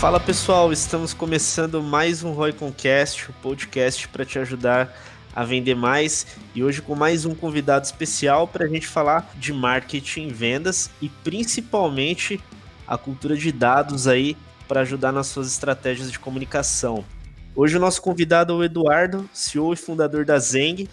Fala pessoal, estamos começando mais um Royconcast, o um podcast para te ajudar a vender mais e hoje com mais um convidado especial para a gente falar de marketing, vendas e principalmente a cultura de dados aí para ajudar nas suas estratégias de comunicação. Hoje o nosso convidado é o Eduardo, CEO e fundador da Zeng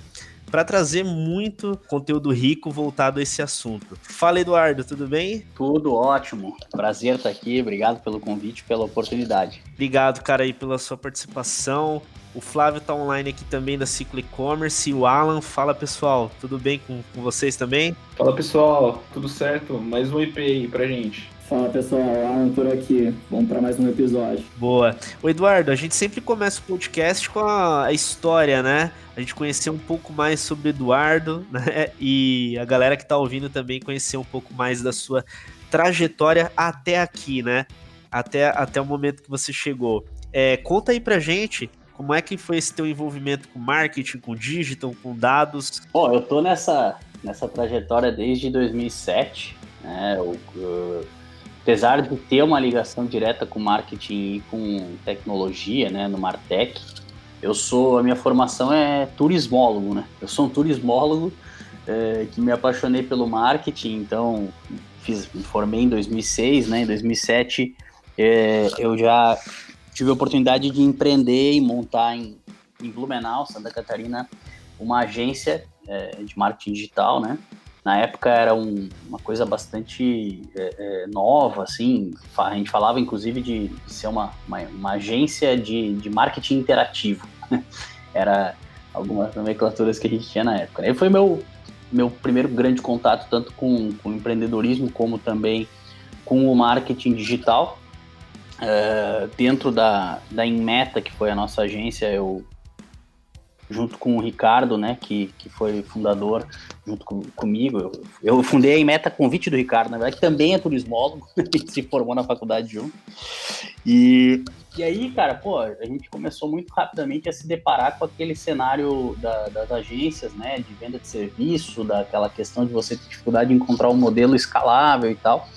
para trazer muito conteúdo rico voltado a esse assunto. Fala, Eduardo, tudo bem? Tudo ótimo. Prazer estar aqui. Obrigado pelo convite, pela oportunidade. Obrigado, cara, aí pela sua participação. O Flávio está online aqui também da Ciclo E-Commerce. E o Alan, fala pessoal, tudo bem com, com vocês também? Fala pessoal, tudo certo? Mais um IP aí pra gente. Fala pessoal, Alan por aqui. Vamos para mais um episódio. Boa. O Eduardo, a gente sempre começa o podcast com a, história, né? A gente conhecer um pouco mais sobre o Eduardo, né? E a galera que está ouvindo também conhecer um pouco mais da sua trajetória até aqui, né? Até, até o momento que você chegou. É, conta aí pra gente como é que foi esse teu envolvimento com marketing, com digital, com dados? Bom, eu tô nessa, nessa trajetória desde 2007, né? Eu, eu apesar de ter uma ligação direta com marketing e com tecnologia, né, no Martech, eu sou a minha formação é turismólogo, né? Eu sou um turismólogo é, que me apaixonei pelo marketing, então fiz, me formei em 2006, né? Em 2007 é, eu já tive a oportunidade de empreender e montar em, em Blumenau, Santa Catarina, uma agência é, de marketing digital, né? Na época era um, uma coisa bastante é, é, nova, assim, a gente falava inclusive de, ser uma, uma, uma, agência de, de marketing interativo, era algumas nomenclaturas que a gente tinha na época. Né? foi meu, meu primeiro grande contato, tanto com, com o empreendedorismo como também com o marketing digital. Uh, dentro da, da Inmeta, que foi a nossa agência, eu junto com o Ricardo, né, que, que foi fundador junto com, comigo. Eu, eu fundei a Meta convite do Ricardo, na verdade, que também é turismólogo, se formou na faculdade junto. E, e aí, cara, pô, a gente começou muito rapidamente a se deparar com aquele cenário da, das agências, né, de venda de serviço, daquela questão de você ter dificuldade de encontrar um modelo escalável e tal.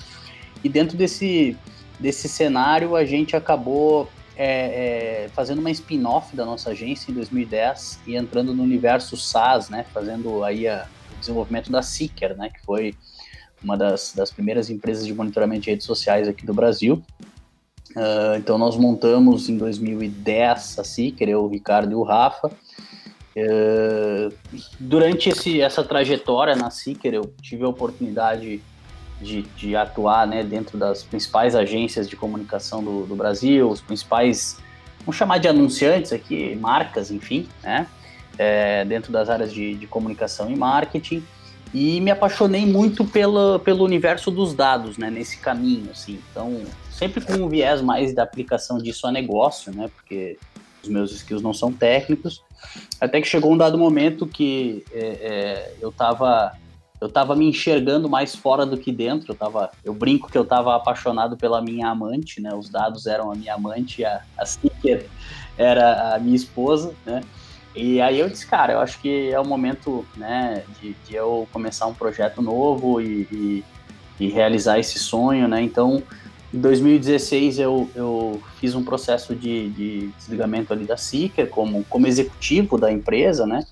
E dentro desse, desse cenário, a gente acabou é, é, fazendo uma spin-off da nossa agência em 2010 e entrando no universo SaaS, né, fazendo aí a, o desenvolvimento da Seeker, né, que foi uma das, das primeiras empresas de monitoramento de redes sociais aqui do Brasil. Uh, então nós montamos em 2010 a Seeker, eu, o Ricardo e o Rafa. Uh, durante esse, essa trajetória na Seeker, eu tive a oportunidade de, de atuar né, dentro das principais agências de comunicação do, do, Brasil, os principais, vamos chamar de anunciantes aqui, marcas, enfim, né, é, dentro das áreas de, de, comunicação e marketing. E me apaixonei muito pelo, pelo universo dos dados, né, nesse caminho, assim. Então, sempre com um viés mais da aplicação disso a negócio, né, porque os meus skills não são técnicos. Até que chegou um dado momento que é, é, eu estava eu tava me enxergando mais fora do que dentro. Eu, tava, eu brinco que eu tava apaixonado pela minha amante, né? Os dados eram a minha amante, a, a Sticker era a minha esposa, né? E aí eu disse, cara, eu acho que é o momento, né, de, de eu começar um projeto novo e, e, e, realizar esse sonho, né? Então, em 2016 eu, eu fiz um processo de, de desligamento ali da Seeker como, como executivo da empresa, né?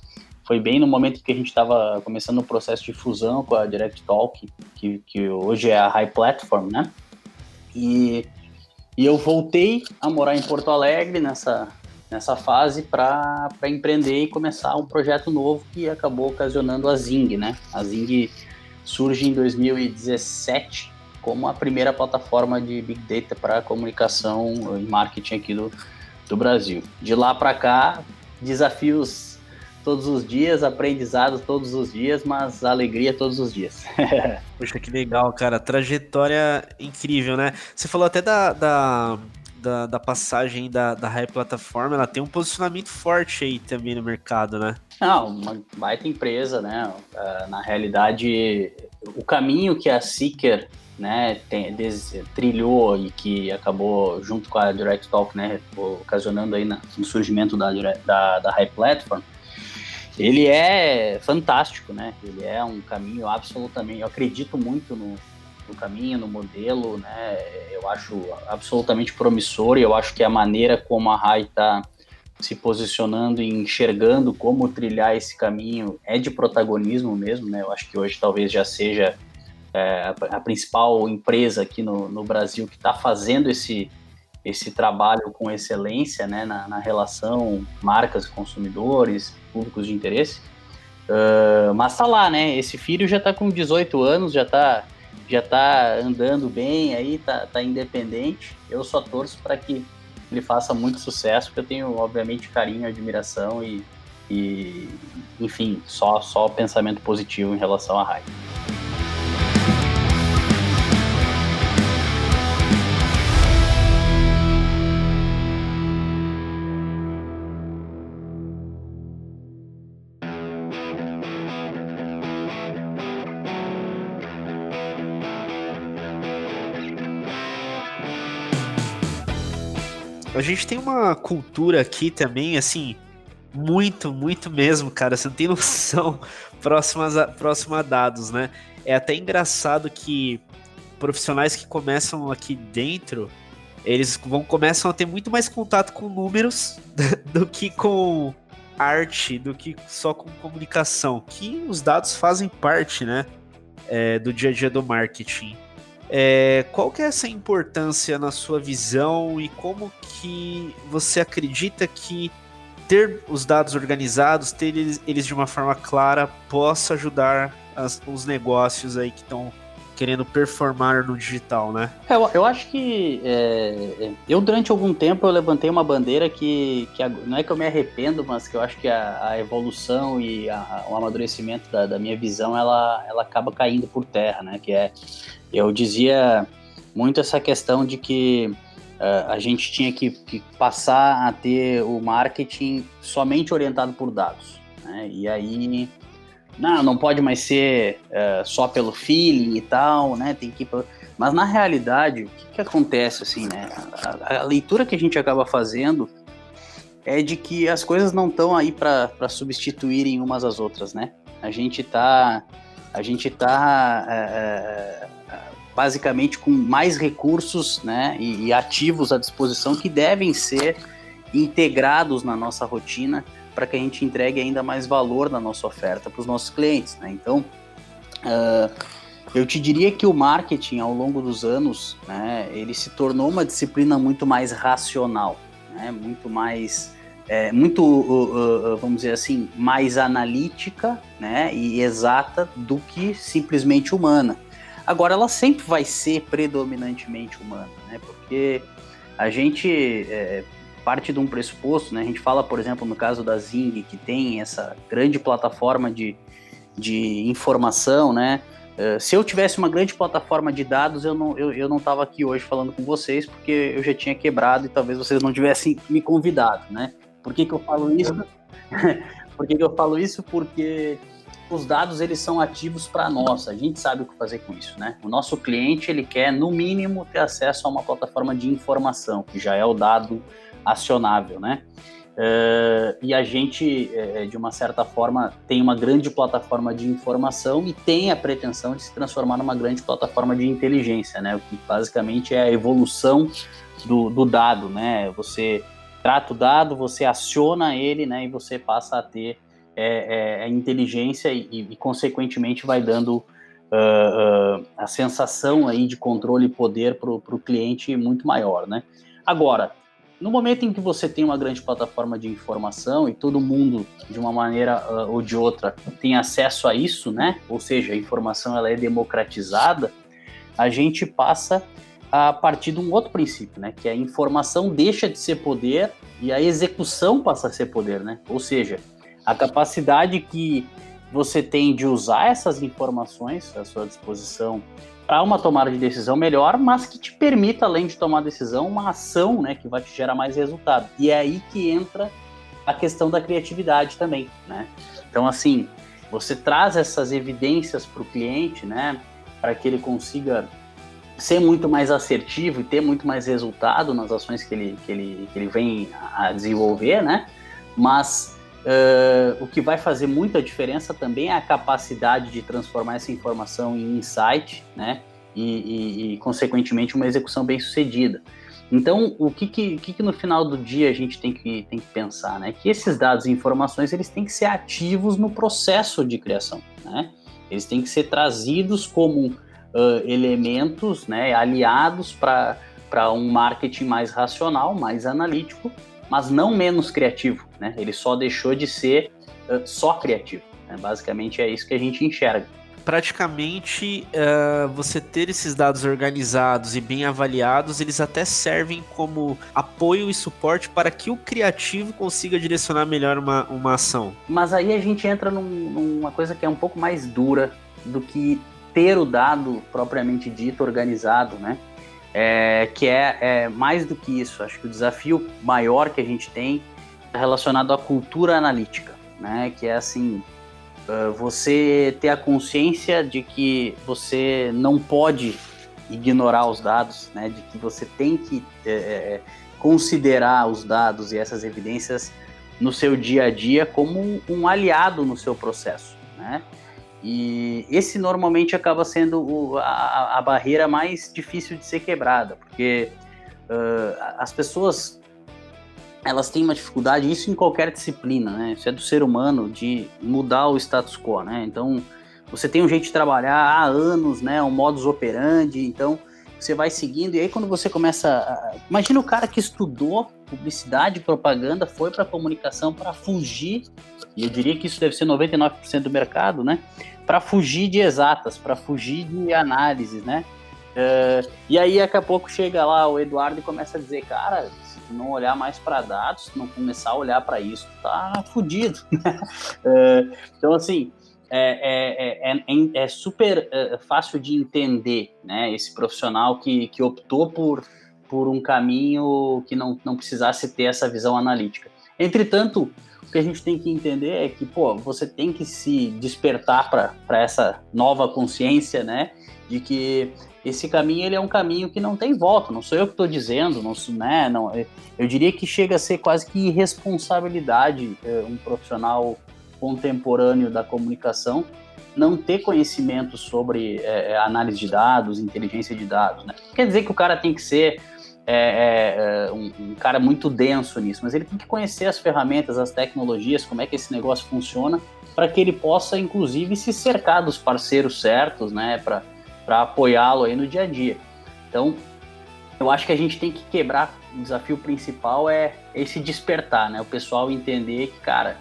Foi bem no momento que a gente estava começando o processo de fusão com a Direct Talk, que, que hoje é a High Platform, né? E, e eu voltei a morar em Porto Alegre nessa, nessa fase para empreender e começar um projeto novo que acabou ocasionando a Zing, né? A Zing surge em 2017 como a primeira plataforma de Big Data para comunicação e marketing aqui do, do Brasil. De lá para cá, desafios todos os dias, aprendizado todos os dias, mas alegria todos os dias. Poxa, que legal, cara. Trajetória incrível, né? Você falou até da, da, da, da passagem da, da Rai Plataforma, ela tem um posicionamento forte aí também no mercado, né? Não, uma baita empresa, né? Uh, na realidade, o caminho que a Seeker né, tem, des, trilhou e que acabou junto com a Direct Talk, né, ocasionando aí na, no surgimento da, da, da High Platform, ele é fantástico, né? Ele é um caminho absolutamente. Eu acredito muito no, no caminho, no modelo, né? Eu acho absolutamente promissor e eu acho que a maneira como a Rai está se posicionando e enxergando como trilhar esse caminho é de protagonismo mesmo, né? Eu acho que hoje talvez já seja é, a, principal empresa aqui no, no Brasil que está fazendo esse, esse trabalho com excelência né, na, na relação marcas, consumidores, públicos de interesse. Uh, mas tá lá, né? Esse filho já tá com 18 anos, já tá, já tá andando bem aí, tá, tá independente. Eu só torço para que ele faça muito sucesso, porque eu tenho, obviamente, carinho, admiração e, e enfim, só, só pensamento positivo em relação a Rai. Gente tem uma cultura aqui também, assim, muito, muito mesmo, cara. Você não tem noção próximas a, próxima a dados, né? É até engraçado que profissionais que começam aqui dentro, eles vão começam a ter muito mais contato com números do que com arte, do que só com comunicação. Que os dados fazem parte, né? É, do dia a dia do marketing. É, qual que é essa importância na sua visão e como que você acredita que ter os dados organizados, ter eles, eles de uma forma clara, possa ajudar as, os negócios aí que estão querendo performar no digital, né? É, eu, eu acho que é, eu durante algum tempo eu levantei uma bandeira que, que não é que eu me arrependo, mas que eu acho que a, a evolução e a, o amadurecimento da, da, minha visão ela, ela acaba caindo por terra, né? Que é eu dizia muito essa questão de que uh, a gente tinha que, que, passar a ter o marketing somente orientado por dados. Né? E aí, não, não pode mais ser uh, só pelo feeling e tal, né? Tem que mas na realidade, o que, que acontece assim, né? A, a, leitura que a gente acaba fazendo é de que as coisas não estão aí para substituírem umas às outras, né? A gente está a gente está é, basicamente com mais recursos né, e, e, ativos à disposição que devem ser integrados na nossa rotina para que a gente entregue ainda mais valor na nossa oferta para os nossos clientes. Né? Então, uh, eu te diria que o marketing ao longo dos anos, né, ele se tornou uma disciplina muito mais racional, né, muito mais é, muito, uh, uh, vamos dizer assim, mais analítica né, e exata do que simplesmente humana. Agora, ela sempre vai ser predominantemente humana, né, porque a gente é, parte de um pressuposto, né, a gente fala, por exemplo, no caso da Zing, que tem essa grande plataforma de, de informação, né, Uh, se eu tivesse uma grande plataforma de dados, eu não eu, eu não estava aqui hoje falando com vocês, porque eu já tinha quebrado e talvez vocês não tivessem me convidado, né? Por que, que eu falo isso? Por que, que eu falo isso? Porque os dados eles são ativos para nós, a gente sabe o que fazer com isso, né? O nosso cliente ele quer no mínimo ter acesso a uma plataforma de informação, que já é o dado acionável, né? Uh, e a gente, é, de uma certa forma, tem uma grande plataforma de informação e tem a pretensão de se transformar numa grande plataforma de inteligência, né? O que basicamente é a evolução do, do dado, né? Você trata o dado, você aciona ele, né, e você passa a ter é, é, a inteligência e, e, consequentemente, vai dando uh, uh, a sensação aí de controle e poder para o cliente muito maior, né. Agora, no momento em que você tem uma grande plataforma de informação e todo mundo, de uma maneira uh, ou de outra, tem acesso a isso, né, ou seja, a informação ela é democratizada, a gente passa a partir de um outro princípio, né? Que a informação deixa de ser poder e a execução passa a ser poder, né? Ou seja, a capacidade que você tem de usar essas informações à sua disposição para uma tomada de decisão melhor, mas que te permita, além de tomar decisão, uma ação né, que vai te gerar mais resultado. E é aí que entra a questão da criatividade também. Né? Então, assim, você traz essas evidências para o cliente, né, para que ele consiga ser muito mais assertivo e ter muito mais resultado nas ações que ele, que ele, que ele vem a desenvolver, né? Mas uh, o que vai fazer muita diferença também é a capacidade de transformar essa informação em insight, né? E, e, e consequentemente, uma execução bem sucedida. Então, o que que, que que, no final do dia a gente tem que, tem que pensar, né? Que esses dados e informações, eles têm que ser ativos no processo de criação, né? Eles têm que ser trazidos como uh, elementos, né? Aliados para um marketing mais racional, mais analítico, mas não menos criativo, né? Ele só deixou de ser uh, só criativo. Né? Basicamente é isso que a gente enxerga praticamente uh, você ter esses dados organizados e bem avaliados, eles até servem como apoio e suporte para que o criativo consiga direcionar melhor uma, uma ação. Mas aí a gente entra num, numa coisa que é um pouco mais dura do que ter o dado propriamente dito organizado, né? É, que é, é mais do que isso. Acho que o desafio maior que a gente tem é relacionado à cultura analítica, né? Que é assim, uh, você ter a consciência de que você não pode ignorar os dados, né? De que você tem que é, é, considerar os dados e essas evidências no seu dia a dia como um aliado no seu processo, né? E esse normalmente acaba sendo o, a, a, barreira mais difícil de ser quebrada, porque uh, as pessoas elas têm uma dificuldade, isso em qualquer disciplina, né? Isso é do ser humano, de mudar o status quo, né? Então, você tem um jeito de trabalhar há anos, né? Um modus operandi, então você vai seguindo, e aí quando você começa. A... Imagina o cara que estudou publicidade, propaganda, foi para comunicação para fugir, e eu diria que isso deve ser 99% do mercado, né? Para fugir de exatas, para fugir de análises, né? Uh, e aí daqui a pouco chega lá o Eduardo e começa a dizer, cara, não olhar mais para dados, não começar a olhar para isso, tá fudido. é, então, assim, é, é, é, é super fácil de entender né, esse profissional que, que optou por, por um caminho que não, não precisasse ter essa visão analítica. Entretanto, o que a gente tem que entender é que, pô, você tem que se despertar para essa nova consciência, né? De que esse caminho ele é um caminho que não tem volta, não sou eu que estou dizendo, não, né, não, eu diria que chega a ser quase que irresponsabilidade é, um profissional contemporâneo da comunicação não ter conhecimento sobre é, é análise de dados, inteligência de dados. Né? Quer dizer que o cara tem que ser é, é, um, um, cara muito denso nisso, mas ele tem que conhecer as ferramentas, as tecnologias, como é que esse negócio funciona, para que ele possa, inclusive, se cercar dos parceiros certos, né, para apoiá-lo aí no dia a dia. Então, eu acho que a gente tem que quebrar. O desafio principal é esse despertar, né? O pessoal entender que, cara,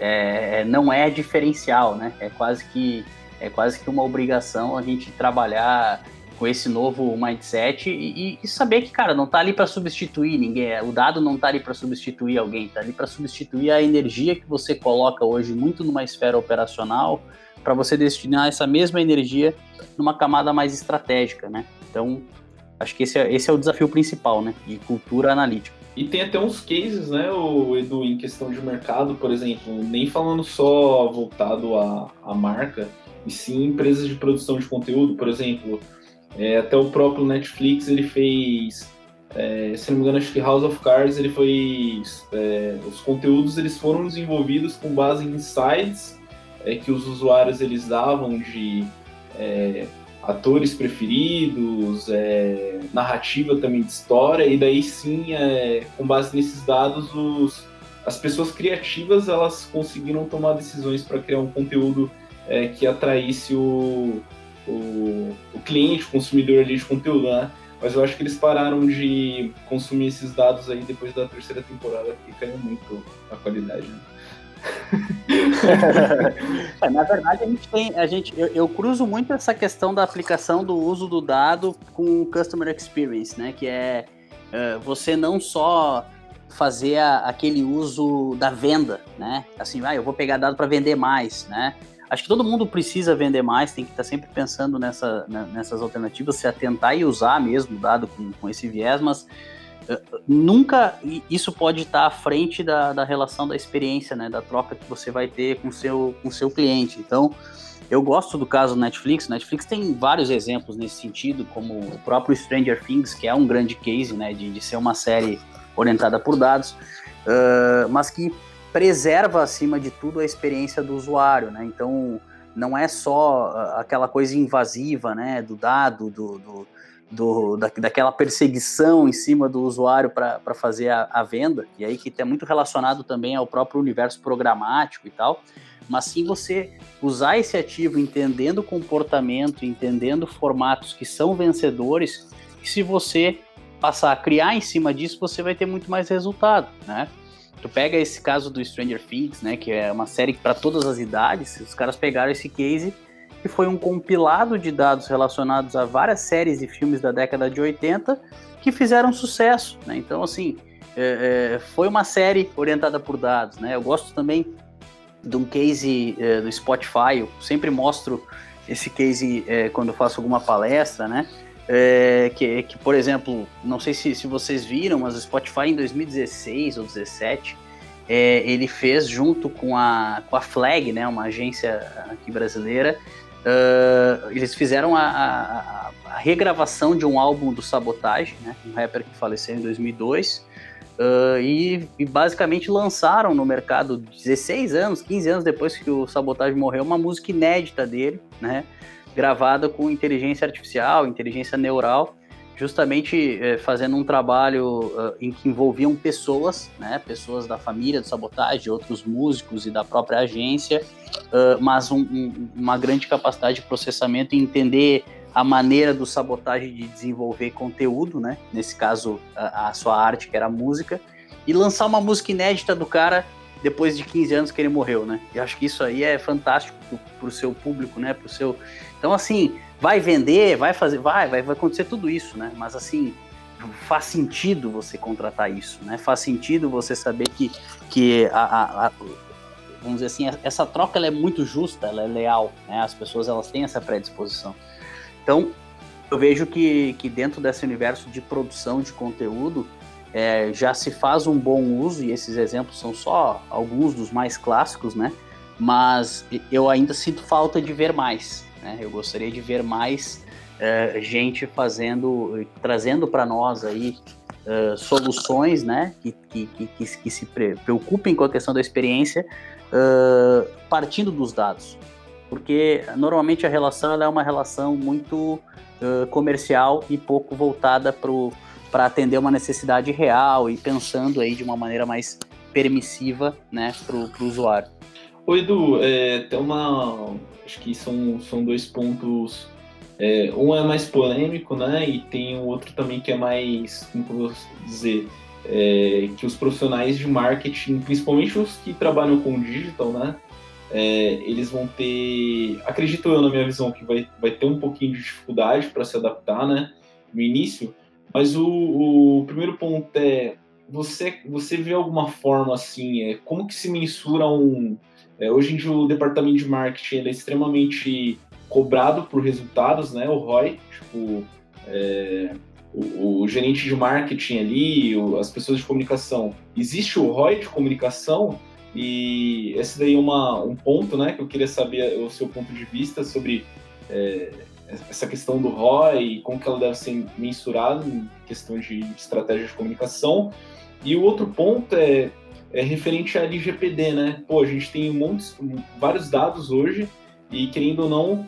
é, não é diferencial, né? É quase que é quase que uma obrigação a gente trabalhar com esse novo mindset e, e saber que, cara, não tá ali para substituir ninguém. O dado não tá ali para substituir alguém, tá ali para substituir a energia que você coloca hoje muito numa esfera operacional para você destinar essa mesma energia numa camada mais estratégica, né? Então, acho que esse é, esse é o desafio principal, né? De cultura analítica. E tem até uns cases, né, o Edu, em questão de mercado, por exemplo, nem falando só voltado à, à marca, e sim empresas de produção de conteúdo, por exemplo, é, até o próprio Netflix ele fez, é, se não me engano, acho que House of Cards ele foi, é, os conteúdos eles foram desenvolvidos com base em insights é, que os usuários eles davam de é, atores preferidos, é, narrativa também de história, e daí sim, é, com base nesses dados, os, as pessoas criativas elas conseguiram tomar decisões para criar um conteúdo é, que atraísse o, o, o, cliente, o consumidor ali de conteúdo, né? Mas eu acho que eles pararam de consumir esses dados aí depois da terceira temporada, que caiu muito a qualidade. Né? É, na verdade, a gente tem. A gente, eu, eu, cruzo muito essa questão da aplicação do uso do dado com customer experience, né? Que é uh, você não só fazer a, aquele uso da venda, né? Assim, ah, eu vou pegar dado para vender mais, né? Acho que todo mundo precisa vender mais, tem que estar tá sempre pensando nessa, né, nessas alternativas, se atentar e usar mesmo dado com, com esse viés, mas nunca isso pode estar à frente da, da relação da experiência, né, da troca que você vai ter com seu, com seu cliente. Então, eu gosto do caso Netflix. Netflix tem vários exemplos nesse sentido, como o próprio Stranger Things, que é um grande case, né, de, de ser uma série orientada por dados, uh, mas que preserva, acima de tudo, a experiência do usuário, né? Então, não é só ah, aquela coisa invasiva, né, do dado, do, do, do da, daquela perseguição em cima do usuário para fazer a, a, venda, e aí que é muito relacionado também ao próprio universo programático e tal, mas sim você usar esse ativo entendendo comportamento, entendendo formatos que são vencedores, se você passar a criar em cima disso, você vai ter muito mais resultado, né? Tu pega esse caso do Stranger Things, né, que é uma série para todas as idades, os caras pegaram esse case que foi um compilado de dados relacionados a várias séries e filmes da década de 80 que fizeram sucesso, né? Então, assim, é, é, foi uma série orientada por dados, né? Eu gosto também de um case é, do Spotify, eu sempre mostro esse case é, quando eu faço alguma palestra, né? É, que, que, por exemplo, não sei se, se vocês viram, mas o Spotify em 2016 ou 2017, é, ele fez junto com a, com a Flag, né, uma agência aqui brasileira, uh, eles fizeram a, a, a, regravação de um álbum do Sabotage, né, um rapper que faleceu em 2002, uh, e, e, basicamente lançaram no mercado 16 anos, 15 anos depois que o Sabotage morreu, uma música inédita dele, né, gravada com inteligência artificial, inteligência neural, justamente é, fazendo um trabalho uh, em que envolviam pessoas, né, pessoas da família do Sabotagem, outros músicos e da própria agência, uh, mas um, um, uma grande capacidade de processamento e entender a maneira do Sabotagem de desenvolver conteúdo, né, nesse caso a, a sua arte, que era a música, e lançar uma música inédita do cara depois de 15 anos que ele morreu, né? E acho que isso aí é fantástico para o seu público, né? Pro seu então, assim, vai vender, vai fazer, vai, vai, vai acontecer tudo isso, né? Mas assim, faz sentido você contratar isso, né? Faz sentido você saber que, que a, a, a vamos dizer assim, essa troca ela é muito justa, ela é leal, né? As pessoas elas têm essa predisposição. Então, eu vejo que, que dentro desse universo de produção de conteúdo é, já se faz um bom uso, e esses exemplos são só alguns dos mais clássicos, né? Mas eu ainda sinto falta de ver mais. Né? Eu gostaria de ver mais uh, gente fazendo, trazendo para nós aí uh, soluções, né, que, que, que, que, se preocupem com a questão da experiência, uh, partindo dos dados, porque normalmente a relação é uma relação muito comercial e pouco voltada para atender uma necessidade real e pensando aí de uma maneira mais permissiva, né, para o usuário. Oi, Edu, é, tem uma, Acho que são, são dois pontos. É, um é mais polêmico, né? E tem o outro também que é mais, como eu vou dizer, é, que os profissionais de marketing, principalmente os que trabalham com digital, né? É, eles vão ter, acredito eu na minha visão, que vai, vai ter um pouquinho de dificuldade para se adaptar, né? No início. Mas o, o primeiro ponto é você, você vê alguma forma assim, é, como que se mensura um, é, hoje em dia o departamento de marketing é extremamente cobrado por resultados, né? O ROI, tipo, é, o, o, gerente de marketing ali, o, as pessoas de comunicação. Existe o ROI de comunicação e esse daí é uma, um ponto, né? Que eu queria saber o seu ponto de vista sobre é, essa questão do ROI e como que ela deve ser mensurada em questão de estratégia de comunicação. E o outro ponto é é referente à LGPD, né? Pô, a gente tem montes, vários dados hoje e, querendo ou não,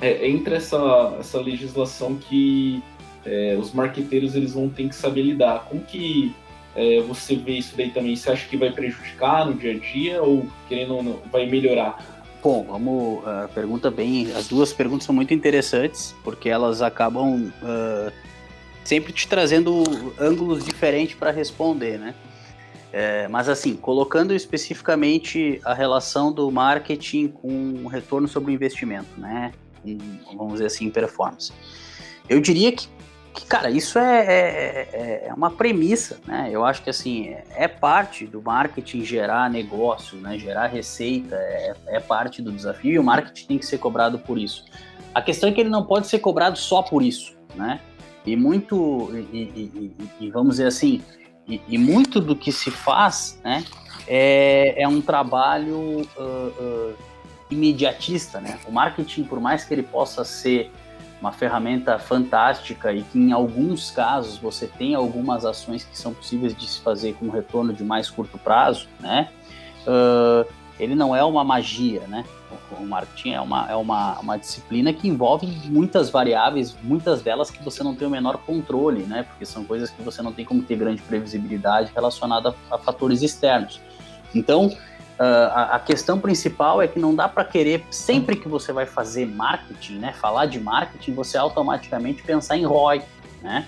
é, entra essa, essa legislação que é, os marqueteiros eles vão ter que saber lidar. Como que é, você vê isso daí também? Você acha que vai prejudicar no dia a dia ou, querendo ou não, vai melhorar? Bom, vamos. Uh, pergunta bem. As duas perguntas são muito interessantes, porque elas acabam uh, sempre te trazendo ângulos diferentes para responder, né? É, mas assim, colocando especificamente a relação do marketing com o retorno sobre o investimento, né? vamos dizer assim, performance. Eu diria que cara, isso é, é, é, é, uma premissa, né? Eu acho que assim é parte do marketing gerar negócio, né? Gerar receita é, é parte do desafio e o marketing tem que ser cobrado por isso. A questão é que ele não pode ser cobrado só por isso, né? E muito e, e, e, e vamos dizer assim e, muito do que se faz, né? É, é um trabalho uh, uh, imediatista, né? O marketing, por mais que ele possa ser uma ferramenta fantástica e que em alguns casos você tem algumas ações que são possíveis de se fazer com retorno de mais curto prazo, né? Uh, ele não é uma magia, né? O marketing é uma, é uma, uma disciplina que envolve muitas variáveis, muitas delas que você não tem o menor controle, né? Porque são coisas que você não tem como ter grande previsibilidade relacionada a, fatores externos. Então, Uh, a, a, questão principal é que não dá para querer, sempre que você vai fazer marketing, né, falar de marketing, você automaticamente pensar em ROI, né?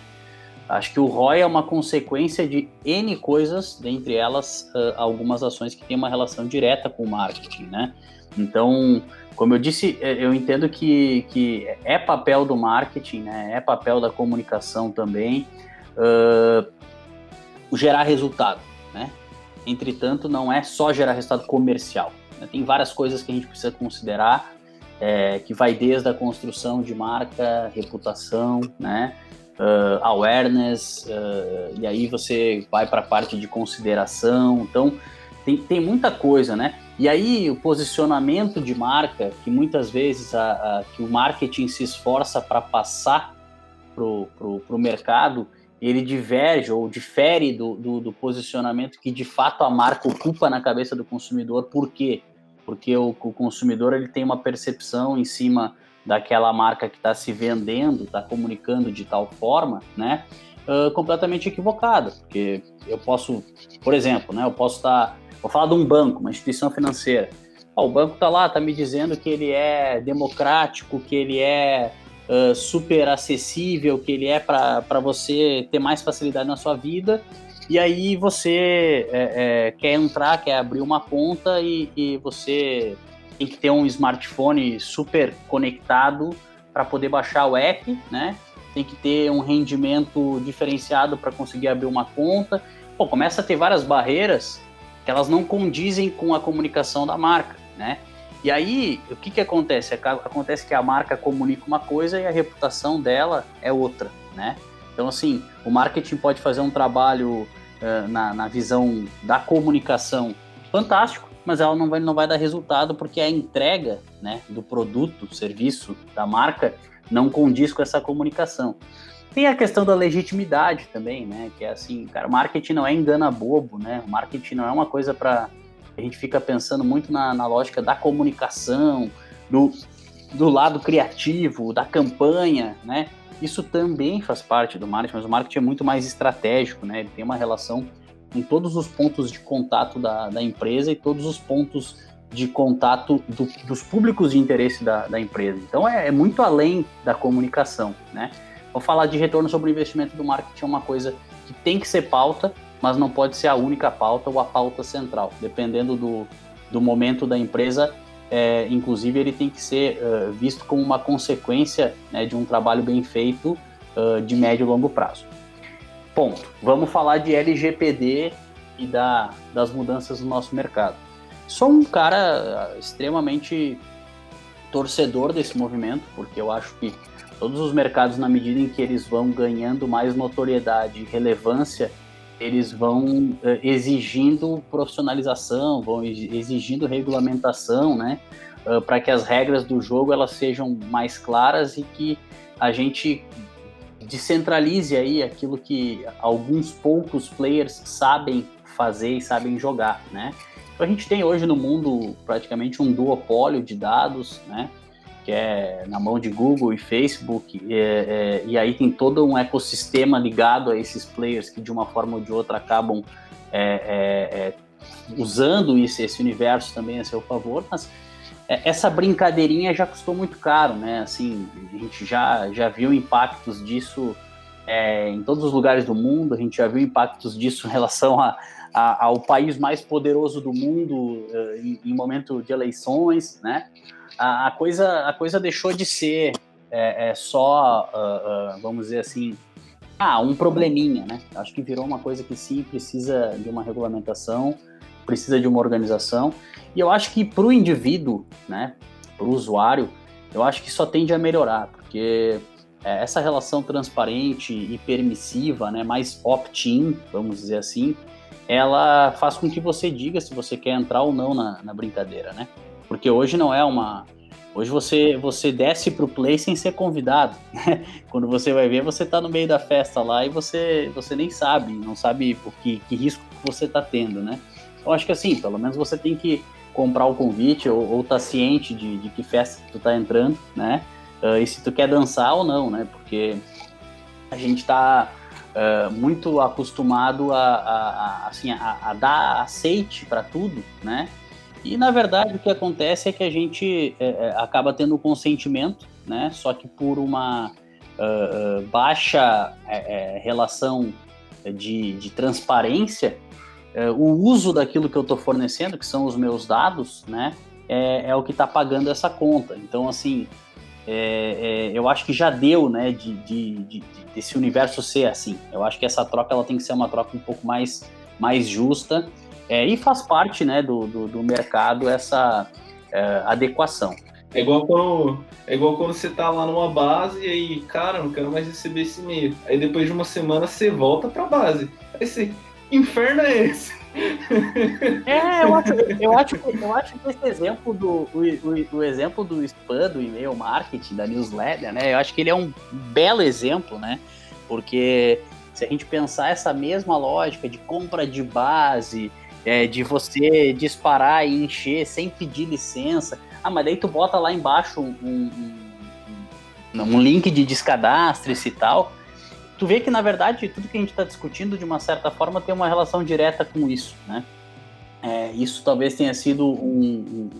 Acho que o ROI é uma consequência de N coisas, dentre elas uh, algumas ações que têm uma relação direta com o marketing, né? Então, como eu disse, é, eu entendo que, que é papel do marketing, né? É papel da comunicação também uh, gerar resultado, né? Entretanto, não é só gerar resultado comercial. Né? Tem várias coisas que a gente precisa considerar, é, que vai desde a construção de marca, reputação, né? Uh, awareness, uh, e aí você vai para a parte de consideração. Então, tem, tem muita coisa, né? E aí o posicionamento de marca, que muitas vezes a, a que o marketing se esforça para passar para o mercado, ele diverge ou difere do, do, do, posicionamento que de fato a marca ocupa na cabeça do consumidor. Por quê? Porque o, o consumidor ele tem uma percepção em cima daquela marca que está se vendendo, está comunicando de tal forma, né? Uh, completamente equivocada, porque eu posso, por exemplo, né? Eu posso estar, tá, vou falar de um banco, uma instituição financeira. o banco está lá, está me dizendo que ele é democrático, que ele é uh, super acessível, que ele é para você ter mais facilidade na sua vida. E aí você é, é, quer entrar, quer abrir uma conta e, e, você tem que ter um smartphone super conectado para poder baixar o app, né? Tem que ter um rendimento diferenciado para conseguir abrir uma conta. Pô, começa a ter várias barreiras que elas não condizem com a comunicação da marca, né? E aí, o que que acontece? Acontece que a marca comunica uma coisa e a reputação dela é outra, né? Então, assim, o marketing pode fazer um trabalho uh, na, na visão da comunicação fantástico, mas ela não vai, não vai dar resultado porque a entrega né, do produto, serviço da marca não condiz com essa comunicação. Tem a questão da legitimidade também, né? Que é assim, cara, marketing não é engana bobo, né? Marketing não é uma coisa para a gente fica pensando muito na, na lógica da comunicação, do, do lado criativo, da campanha, né? Isso também faz parte do marketing, mas o marketing é muito mais estratégico, né? Ele tem uma relação com todos os pontos de contato da, da empresa e todos os pontos de contato do, dos públicos de interesse da, da empresa. Então é, é, muito além da comunicação, né? Vou falar de retorno sobre o investimento do marketing é uma coisa que tem que ser pauta, mas não pode ser a única pauta ou a pauta central. Dependendo do, do momento da empresa, é, inclusive ele tem que ser uh, visto como uma consequência né, de um trabalho bem feito uh, de médio e longo prazo. Ponto. Vamos falar de LGPD e da, das mudanças no nosso mercado. Sou um cara extremamente torcedor desse movimento, porque eu acho que todos os mercados, na medida em que eles vão ganhando mais notoriedade e relevância eles vão uh, exigindo profissionalização, vão exigindo regulamentação, né, eh, para que as regras do jogo elas sejam mais claras e que a gente descentralize aí aquilo que alguns poucos players sabem fazer e sabem jogar, né? Então a gente tem hoje no mundo praticamente um duopólio de dados, né? que é na mão de Google e Facebook, é, é, e aí tem todo um ecossistema ligado a esses players que de uma forma ou de outra acabam é, é, é usando esse, esse universo também a seu favor, mas essa brincadeirinha já custou muito caro, né? Assim, a gente já, já viu impactos disso em todos os lugares do mundo, a gente já viu impactos disso em relação a, a, ao país mais poderoso do mundo em, em momento de eleições, né? a, a, coisa, a coisa deixou de ser é, é só, uh, uh, vamos dizer assim, ah, um probleminha, né? Acho que virou uma coisa que sim precisa de uma regulamentação, precisa de uma organização. E eu acho que para o indivíduo, né, para o usuário, eu acho que só tende a melhorar, porque é, essa relação transparente e permissiva, né, mais opt-in, vamos dizer assim, ela faz com que você diga se você quer entrar ou não na, na brincadeira, né? Porque hoje não é uma. Hoje você, você desce pro play sem ser convidado. Né? Quando você vai ver, você tá no meio da festa lá e você, você nem sabe, não sabe o que, que risco você tá tendo, né? Então acho que assim, pelo menos você tem que comprar o convite ou, ou tá ciente de, de que festa tu tá entrando, né? Uh, e se tu quer dançar ou não, né? Porque a gente tá uh, muito acostumado a, a, a assim, a, a, dar aceite para tudo, né? E na verdade o que acontece é que a gente é, é acaba tendo consentimento, né? Só que por uma uh, baixa é, relação de, de transparência, o uso daquilo que eu estou fornecendo, que são os meus dados, né? É, é o que está pagando essa conta. Então, assim, é, é, eu acho que já deu, né, de, de, de, desse universo ser assim. Eu acho que essa troca ela tem que ser uma troca um pouco mais, mais justa é, e faz parte, né, do, do, do mercado essa é, adequação. É igual, quando, é igual quando você tá lá numa base e aí, cara, não quero mais receber esse e-mail. Aí depois de uma semana você volta pra base. Aí você, inferno é esse? É, eu acho, eu acho, eu acho que esse exemplo do o, o, exemplo do spam, do e-mail marketing, da newsletter, né? Eu acho que ele é um belo exemplo, né? Porque se a gente pensar essa mesma lógica de compra de base, é, de você disparar e encher sem pedir licença, ah, mas daí tu bota lá embaixo um, um, um, um link de descadastre e tal tu vê que, na verdade, tudo que a gente está discutindo, de uma certa forma, tem uma relação direta com isso, né? É, isso talvez tenha sido um,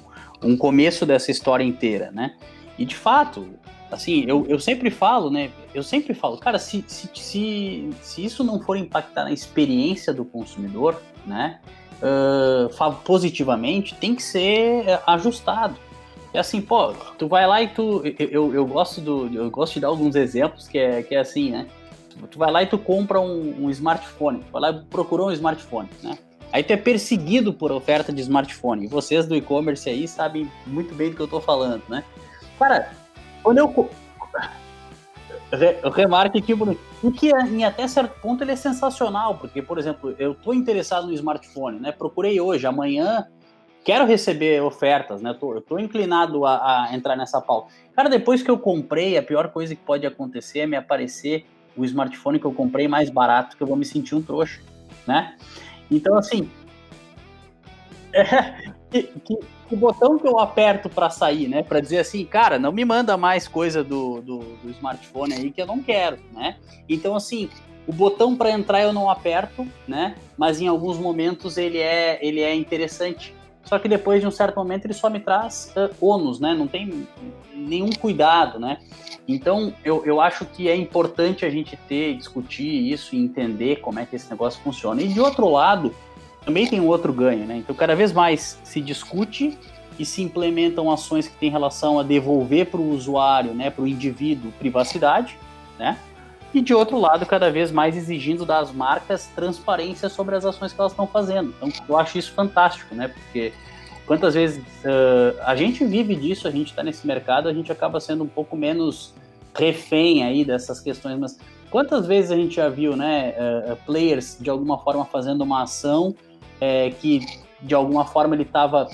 um, um, começo dessa história inteira, né? E, de fato, assim, eu, eu sempre falo, né? Eu sempre falo, cara, se, se, se, se isso não for impactar na experiência do consumidor, né? Uh, positivamente, tem que ser é, ajustado. É assim, pô, tu vai lá e tu. Eu, eu, eu, gosto do. Eu gosto de dar alguns exemplos que é, que é assim, né? Tu vai lá e tu compra um, um smartphone, tu vai lá e procurou um smartphone, né? Aí tu é perseguido por oferta de smartphone. E vocês do e-commerce aí sabem muito bem do que eu tô falando, né? Cara, quando eu. Remarque que, o que em até certo ponto ele é sensacional, porque, por exemplo, eu tô interessado no smartphone, né? Procurei hoje, amanhã quero receber ofertas, né? Eu tô, eu tô inclinado a, a, entrar nessa pauta. Cara, depois que eu comprei, a pior coisa que pode acontecer é me aparecer o smartphone que eu comprei mais barato, que eu vou me sentir um trouxa, né? Então, assim, é, que, que, o botão que eu aperto para sair, né? Para dizer assim, cara, não me manda mais coisa do, do, do, smartphone aí que eu não quero, né? Então, assim, o botão para entrar eu não aperto, né? Mas em alguns momentos ele é, ele é interessante. Só que depois de um certo momento ele só me traz uh, ônus, né? Não tem nenhum cuidado, né? Então, eu, eu acho que é importante a gente ter, discutir isso e entender como é que esse negócio funciona. E de outro lado, também tem um outro ganho, né? Então, cada vez mais se discute e se implementam ações que têm relação a devolver para o usuário, né, para o indivíduo, privacidade, né? E de outro lado, cada vez mais exigindo das marcas transparência sobre as ações que elas estão fazendo. Então, eu acho isso fantástico, né? Porque quantas vezes uh, a gente vive disso, a gente está nesse mercado, a gente acaba sendo um pouco menos refém aí dessas questões, mas quantas vezes a gente já viu, né, uh, players de alguma forma fazendo uma ação que de alguma forma ele estava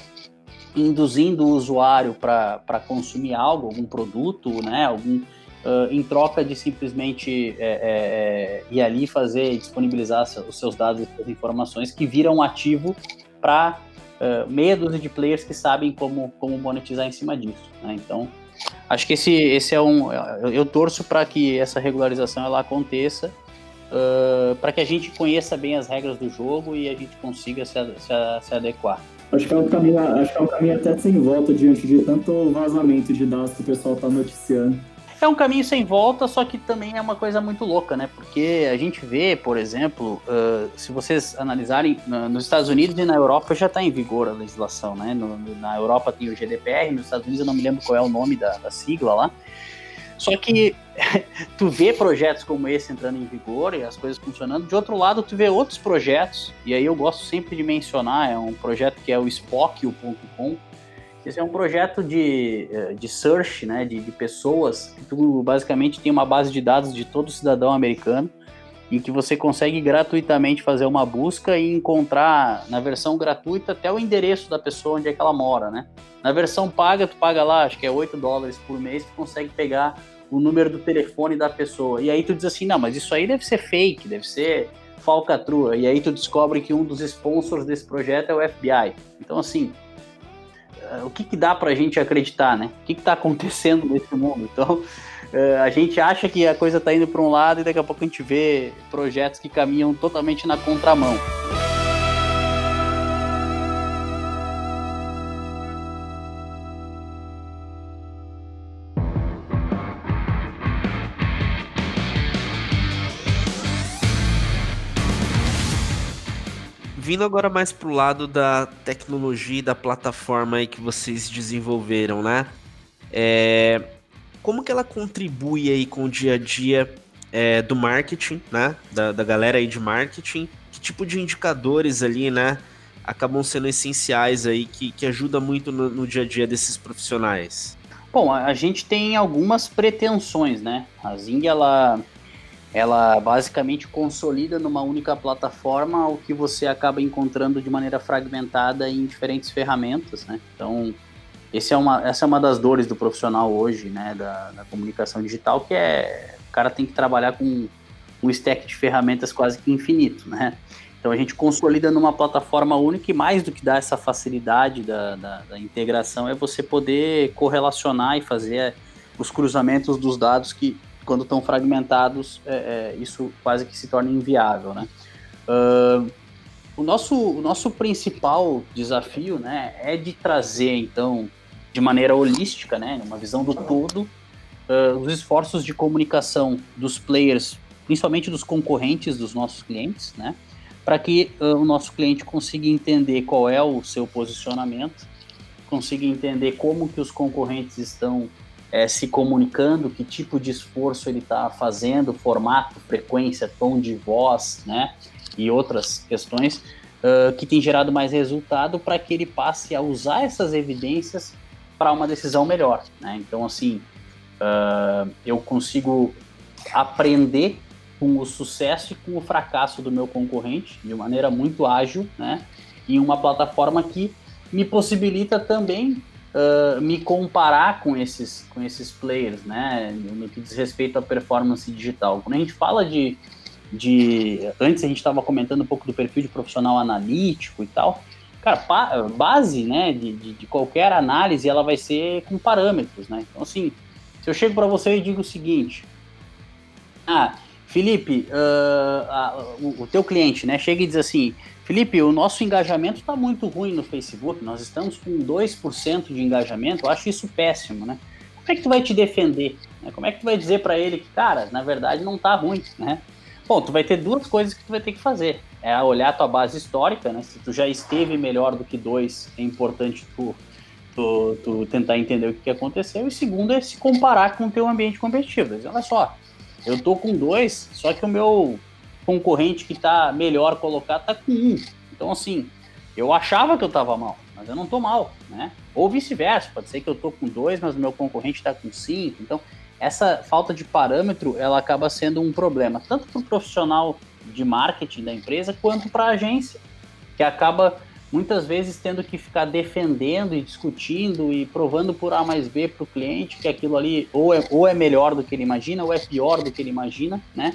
induzindo o usuário para consumir algo, algum produto, né, algum uh, em troca de simplesmente é, é, ir ali fazer disponibilizar os seus dados e suas informações que viram ativo para uh, meia dúzia de players que sabem como, como monetizar em cima disso. Né? Então, acho que esse, esse é um. Eu, eu torço para que essa regularização ela aconteça, uh, para que a gente conheça bem as regras do jogo e a gente consiga se, se, se adequar. Acho que, é um caminho, acho que é um caminho até sem volta diante de tanto vazamento de dados que o pessoal está noticiando. É um caminho sem volta, só que também é uma coisa muito louca, né? Porque a gente vê, por exemplo, uh, se vocês analisarem, uh, nos Estados Unidos e na Europa já está em vigor a legislação, né? No, na Europa tem o GDPR, nos Estados Unidos eu não me lembro qual é o nome da, da sigla lá. Só que tu vê projetos como esse entrando em vigor e as coisas funcionando. De outro lado, tu vê outros projetos, e aí eu gosto sempre de mencionar, é um projeto que é o Spock.com. Esse é um projeto de, eh, de search, né, de, de pessoas. Tu basicamente tem uma base de dados de todo cidadão americano em que você consegue gratuitamente fazer uma busca e encontrar na versão gratuita até o endereço da pessoa onde é que ela mora, né? Na versão paga, tu paga lá, acho que é 8 dólares por mês, tu consegue pegar o número do telefone da pessoa. E aí tu diz assim, não, mas isso aí deve ser fake, deve ser falcatrua. E aí tu descobre que um dos sponsors desse projeto é o FBI. Então, assim, o que, que dá pra gente acreditar, né? O que, que tá acontecendo nesse mundo? Então, Uh, a gente acha que a coisa está indo para um lado e daqui a pouco a gente vê projetos que caminham totalmente na contramão. Vindo agora mais pro lado da tecnologia e da plataforma aí que vocês desenvolveram, né? É, como que ela contribui aí com o dia a dia é, do marketing, né? Da, da galera aí de marketing? Que tipo de indicadores ali, né? Acabam sendo essenciais aí, que, que ajuda muito no, no dia a dia desses profissionais? Bom, a gente tem algumas pretensões, né? A Zing, ela, ela basicamente consolida numa única plataforma o que você acaba encontrando de maneira fragmentada em diferentes ferramentas, né? Então, esse é uma, essa é uma das dores do profissional hoje, né, da, da comunicação digital, que é o cara tem que trabalhar com um stack de ferramentas quase que infinito, né? Então a gente consolida numa plataforma única e mais do que dar essa facilidade da, da, da integração é você poder correlacionar e fazer os cruzamentos dos dados que, quando estão fragmentados, é, é, isso quase que se torna inviável, né? Uh, o nosso, o nosso principal desafio né, é de trazer, então, de maneira holística, né, uma visão do todo, uh, os esforços de comunicação dos players, principalmente dos concorrentes dos nossos clientes, né, para que uh, o nosso cliente consiga entender qual é o seu posicionamento, consiga entender como que os concorrentes estão é, se comunicando, que tipo de esforço ele está fazendo, formato, frequência, tom de voz, né? e outras questões uh, que tem gerado mais resultado para que ele passe a usar essas evidências para uma decisão melhor. Né? Então, assim, uh, eu consigo aprender com o sucesso e com o fracasso do meu concorrente de maneira muito ágil, né? Em uma plataforma que me possibilita também uh, me comparar com esses, com esses players, né? No que diz respeito à performance digital. Quando a gente fala de de. Antes a gente estava comentando um pouco do perfil de profissional analítico e tal. Cara, base né, de, de, de, qualquer análise ela vai ser com parâmetros, né? Então, assim, se eu chego para você e digo o seguinte: Ah, Felipe, uh, uh, o, o, teu cliente, né, chega e diz assim: Felipe, o nosso engajamento está muito ruim no Facebook, nós estamos com 2% de engajamento, eu acho isso péssimo, né? Como é que tu vai te defender? Né? Como é que tu vai dizer para ele que, cara, na verdade não está ruim, né? Bom, tu vai ter duas coisas que tu vai ter que fazer. É olhar a tua base histórica, né? Se tu já esteve melhor do que dois, é importante tu, tu, tu tentar entender o que, aconteceu. E segundo é se comparar com o teu ambiente competitivo. Olha só, eu tô com dois, só que o meu concorrente que tá melhor colocado tá com um. Então, assim, eu achava que eu tava mal, mas eu não tô mal, né? Ou vice-versa, pode ser que eu tô com dois, mas o meu concorrente tá com cinco. Então, essa falta de parâmetro ela acaba sendo um problema tanto para o profissional de marketing da empresa quanto para a agência, que acaba muitas vezes tendo que ficar defendendo e discutindo e provando por A mais B para o cliente que aquilo ali ou é, ou é melhor do que ele imagina ou é pior do que ele imagina, né?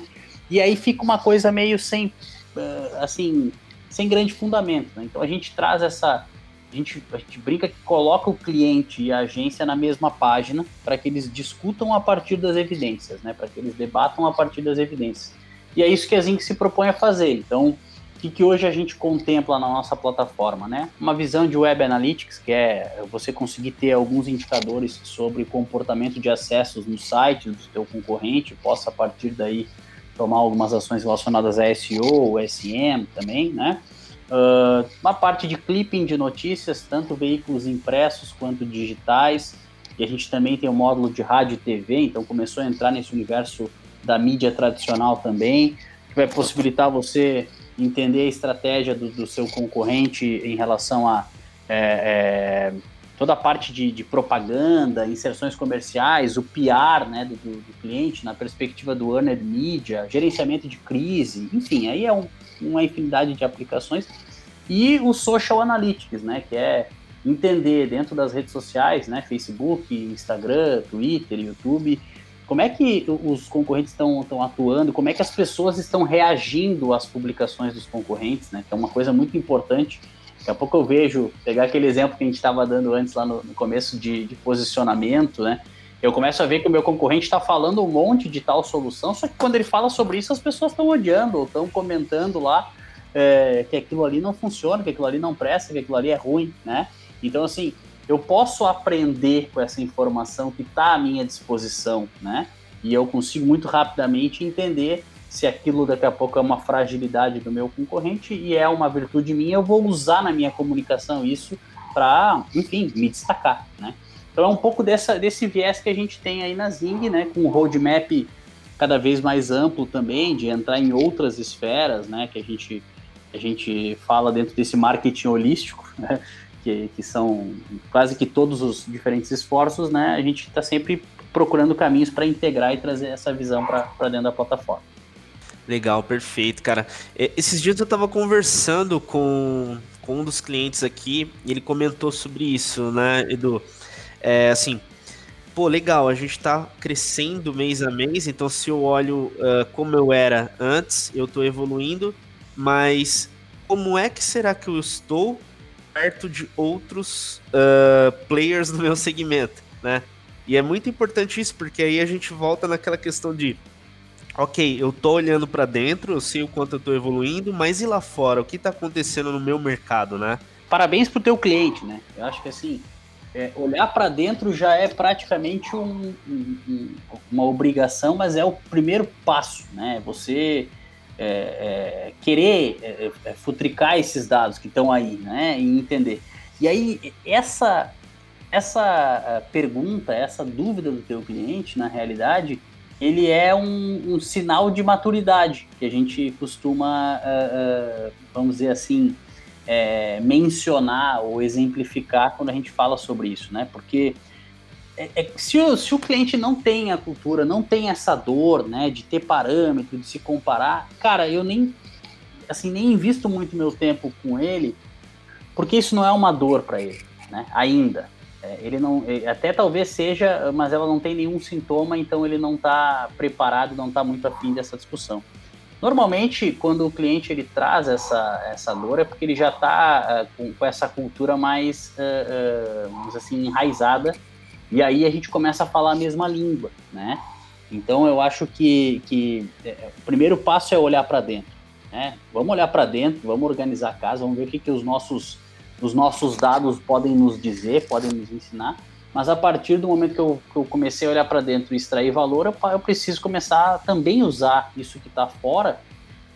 E aí fica uma coisa meio sem, eh, assim, sem grande fundamento. Né? Então a gente traz essa a gente, a gente brinca que coloca o cliente e a agência na mesma página para que eles discutam a partir das evidências, né? Para que eles debatam a partir das evidências. E é isso que a Zinc se propõe a fazer. Então, o que, que hoje a gente contempla na nossa plataforma, né? Uma visão de Web Analytics, que é você conseguir ter alguns indicadores sobre comportamento de acessos no site do seu concorrente, possa a partir daí tomar algumas ações relacionadas a SEO, SM também, né? Uh, uma parte de clipping de notícias, tanto veículos impressos quanto digitais, e a gente também tem o um módulo de rádio e TV, então começou a entrar nesse universo da mídia tradicional também, que vai possibilitar você entender a estratégia do, do seu concorrente em relação a é, é, toda a parte de, de, propaganda, inserções comerciais, o PR né, do, do, cliente na perspectiva do earned media, gerenciamento de crise, enfim, aí é um, uma infinidade de aplicações. E o social analytics, né, que é entender dentro das redes sociais, né, Facebook, Instagram, Twitter, YouTube, como é que os concorrentes estão atuando, como é que as pessoas estão reagindo às publicações dos concorrentes, né, que é uma coisa muito importante. Daqui a pouco eu vejo, pegar aquele exemplo que a gente estava dando antes lá no, no começo de, de, posicionamento, né, eu começo a ver que o meu concorrente está falando um monte de tal solução, só que quando ele fala sobre isso, as pessoas estão odiando ou estão comentando lá é, que aquilo ali não funciona, que aquilo ali não presta, que aquilo ali é ruim, né? Então, assim, eu posso aprender com essa informação que está à minha disposição, né? E eu consigo muito rapidamente entender se aquilo daqui a pouco é uma fragilidade do meu concorrente e é uma virtude minha, eu vou usar na minha comunicação isso para, enfim, me destacar, né? Então é um pouco dessa, desse viés que a gente tem aí na Zing, né? Com o roadmap cada vez mais amplo também, de entrar em outras esferas, né? Que a gente, a gente fala dentro desse marketing holístico, né? que, que são quase que todos os diferentes esforços, né? A gente está sempre procurando caminhos para integrar e trazer essa visão para dentro da plataforma. Legal, perfeito, cara. Esses dias eu estava conversando com, com um dos clientes aqui e ele comentou sobre isso, né, Edu? É, assim, pô, legal, a gente está crescendo mês a mês, então se eu olho uh, como eu era antes, eu estou evoluindo, mas como é que será que eu estou perto de outros uh, players do meu segmento, né? E é muito importante isso, porque aí a gente volta naquela questão de ok, eu tô olhando para dentro, eu sei o quanto eu tô evoluindo, mas e lá fora, o que tá acontecendo no meu mercado, né? Parabéns pro teu cliente, né? Eu acho que assim, é, olhar para dentro já é praticamente um, um, uma obrigação, mas é o primeiro passo, né? Você é, é, querer é, é, futricar esses dados que estão aí, né? E entender. E aí, essa, essa é, pergunta, essa dúvida do teu cliente, na realidade, ele é um, um sinal de maturidade que a gente costuma, uh, uh, vamos dizer assim, é, mencionar ou exemplificar quando a gente fala sobre isso, né? Porque é, é, se, o, se o cliente não tem a cultura, não tem essa dor, né, de ter parâmetro, de se comparar, cara, eu nem, assim, nem invisto muito meu tempo com ele, porque isso não é uma dor para ele, né, ainda. É, ele não, é, até talvez seja, mas ela não tem nenhum sintoma, então ele não está preparado, não está muito afim dessa discussão. Normalmente, quando o cliente ele traz essa, essa dor, é porque ele já está uh, com, com, essa cultura mais, uh, uh, vamos assim, enraizada e aí a gente começa a falar a mesma língua, né? Então eu acho que, que é, o primeiro passo é olhar para dentro, né? Vamos olhar para dentro, vamos organizar a casa, vamos ver o que, que os nossos os nossos dados podem nos dizer, podem nos ensinar. Mas a partir do momento que eu, que eu comecei a olhar para dentro e extrair valor, eu, eu preciso começar a também usar isso que está fora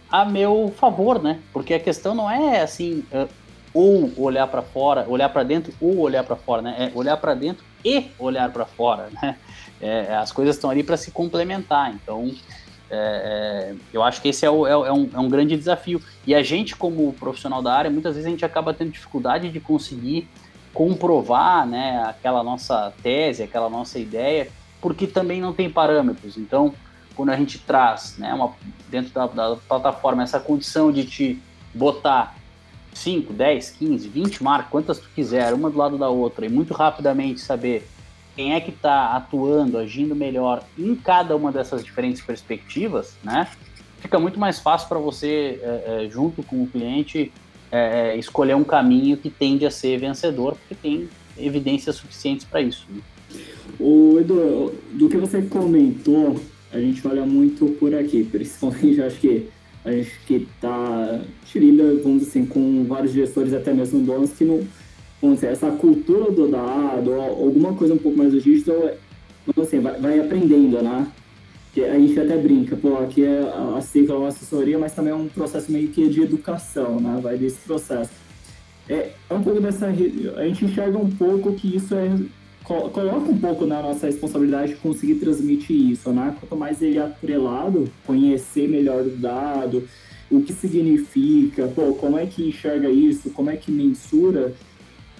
a meu favor, né? Porque a questão não é assim, uh, ou olhar para fora, olhar para dentro ou olhar para fora, né? É olhar para dentro e olhar para fora, né? É, as coisas estão ali para se complementar. Então, é, é, eu acho que esse é, o, é, é, um, é, um, grande desafio. E a gente, como profissional da área, muitas vezes a gente acaba tendo dificuldade de conseguir comprovar né, aquela nossa tese, aquela nossa ideia, porque também não tem parâmetros. Então, quando a gente traz né, uma, dentro da, da plataforma essa condição de te botar 5, 10, 15, 20 marcas, quantas tu quiser, uma do lado da outra, e muito rapidamente saber quem é que está atuando, agindo melhor em cada uma dessas diferentes perspectivas, né? Fica muito mais fácil para você, é, é, junto com o cliente, é, é, escolher um caminho que tende a ser vencedor, porque tem evidências suficientes para isso. Né? O Edu, do que você comentou, a gente olha muito por aqui, principalmente acho que a gente que tá lida, vamos dizer assim, com vários gestores, até mesmo donos, que não, vamos dizer, essa cultura do dado, alguma coisa um pouco mais logística, vamos assim, vai, vai aprendendo, né? Que a gente até brinca, pô, aqui é a ciclo, uma assessoria, mas também é um processo meio que de educação, né? Vai desse processo. É, é um pouco dessa. A gente enxerga um pouco que isso é coloca um pouco na nossa responsabilidade de conseguir transmitir isso, né? Quanto mais ele é atrelado, conhecer melhor o dado, o que significa, pô, como é que enxerga isso, como é que mensura,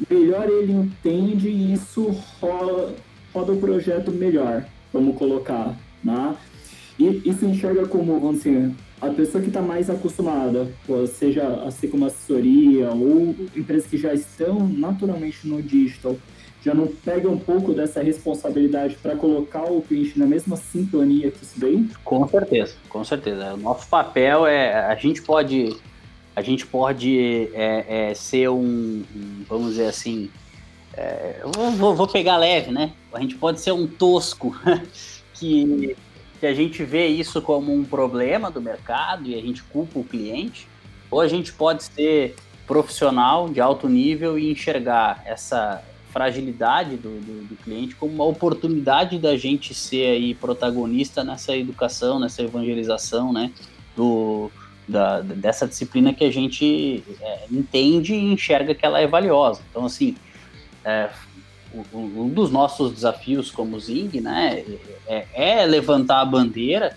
melhor ele entende e isso roda, roda o projeto melhor, vamos colocar, né? E isso enxerga como, vamos a pessoa que está mais acostumada, seja assim como assessoria ou empresas que já estão naturalmente no digital, já não pega um pouco dessa responsabilidade para colocar o cliente na mesma sintonia que isso vem? Com certeza, com certeza. O nosso papel é, a gente pode, a gente pode é, é, ser um, vamos dizer assim, é, vou, vou, pegar leve, né? A gente pode ser um tosco que que a gente vê isso como um problema do mercado e a gente culpa o cliente, ou a gente pode ser profissional de alto nível e enxergar essa fragilidade do, do, do, cliente como uma oportunidade da gente ser aí protagonista nessa educação, nessa evangelização, né, do, da, dessa disciplina que a gente é, entende e enxerga que ela é valiosa. Então, assim, é, um dos nossos desafios como Zing, né, é, é, levantar a bandeira,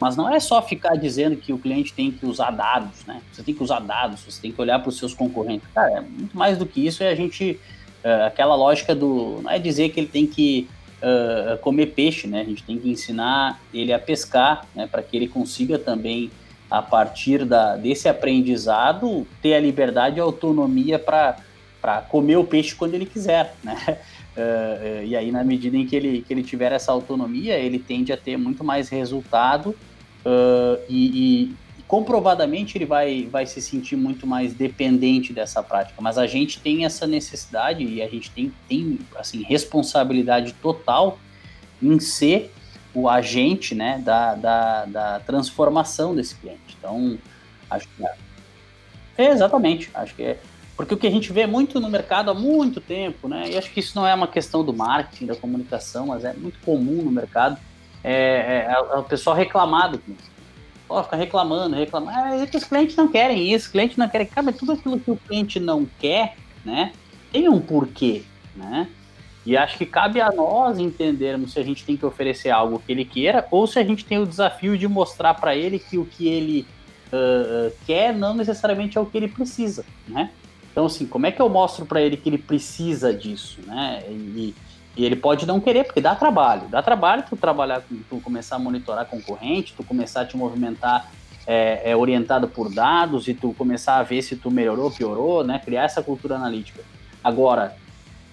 mas não é só ficar dizendo que o cliente tem que usar dados, né? Você tem que usar dados, você tem que olhar para os seus concorrentes. Cara, é muito mais do que isso, é a gente é, aquela lógica do não é dizer que ele tem que uh, comer peixe, né? A gente tem que ensinar ele a pescar, né? Para que ele consiga também a partir da, desse aprendizado ter a liberdade e a autonomia para comer o peixe quando ele quiser, né? Uh, e aí, na medida em que ele, que ele tiver essa autonomia, ele tende a ter muito mais resultado uh, e, e, comprovadamente ele vai, vai se sentir muito mais dependente dessa prática. Mas a gente tem essa necessidade e a gente tem, tem assim, responsabilidade total em ser o agente né, da, da, da transformação desse cliente. Então, acho que é, exatamente, acho que é porque o que a gente vê muito no mercado há muito tempo, né? E acho que isso não é uma questão do marketing, da comunicação, mas é muito comum no mercado, é, é, é o pessoal reclamar do cliente. Ó, fica reclamando, reclamando. Ah, é que os clientes não querem isso, os clientes não querem. Cara, mas tudo aquilo que o cliente não quer, né? Tem um porquê, né? E acho que cabe a nós entendermos se a gente tem que oferecer algo que ele queira ou se a gente tem o desafio de mostrar para ele que o que ele uh, quer não necessariamente é o que ele precisa, né? Então, assim, como é que eu mostro para ele que ele precisa disso, né? E, e, ele pode não querer, porque dá trabalho. Dá trabalho tu trabalhar, tu começar a monitorar concorrente, tu começar a te movimentar é, é, orientado por dados e tu começar a ver se tu melhorou, piorou, né? Criar essa cultura analítica. Agora,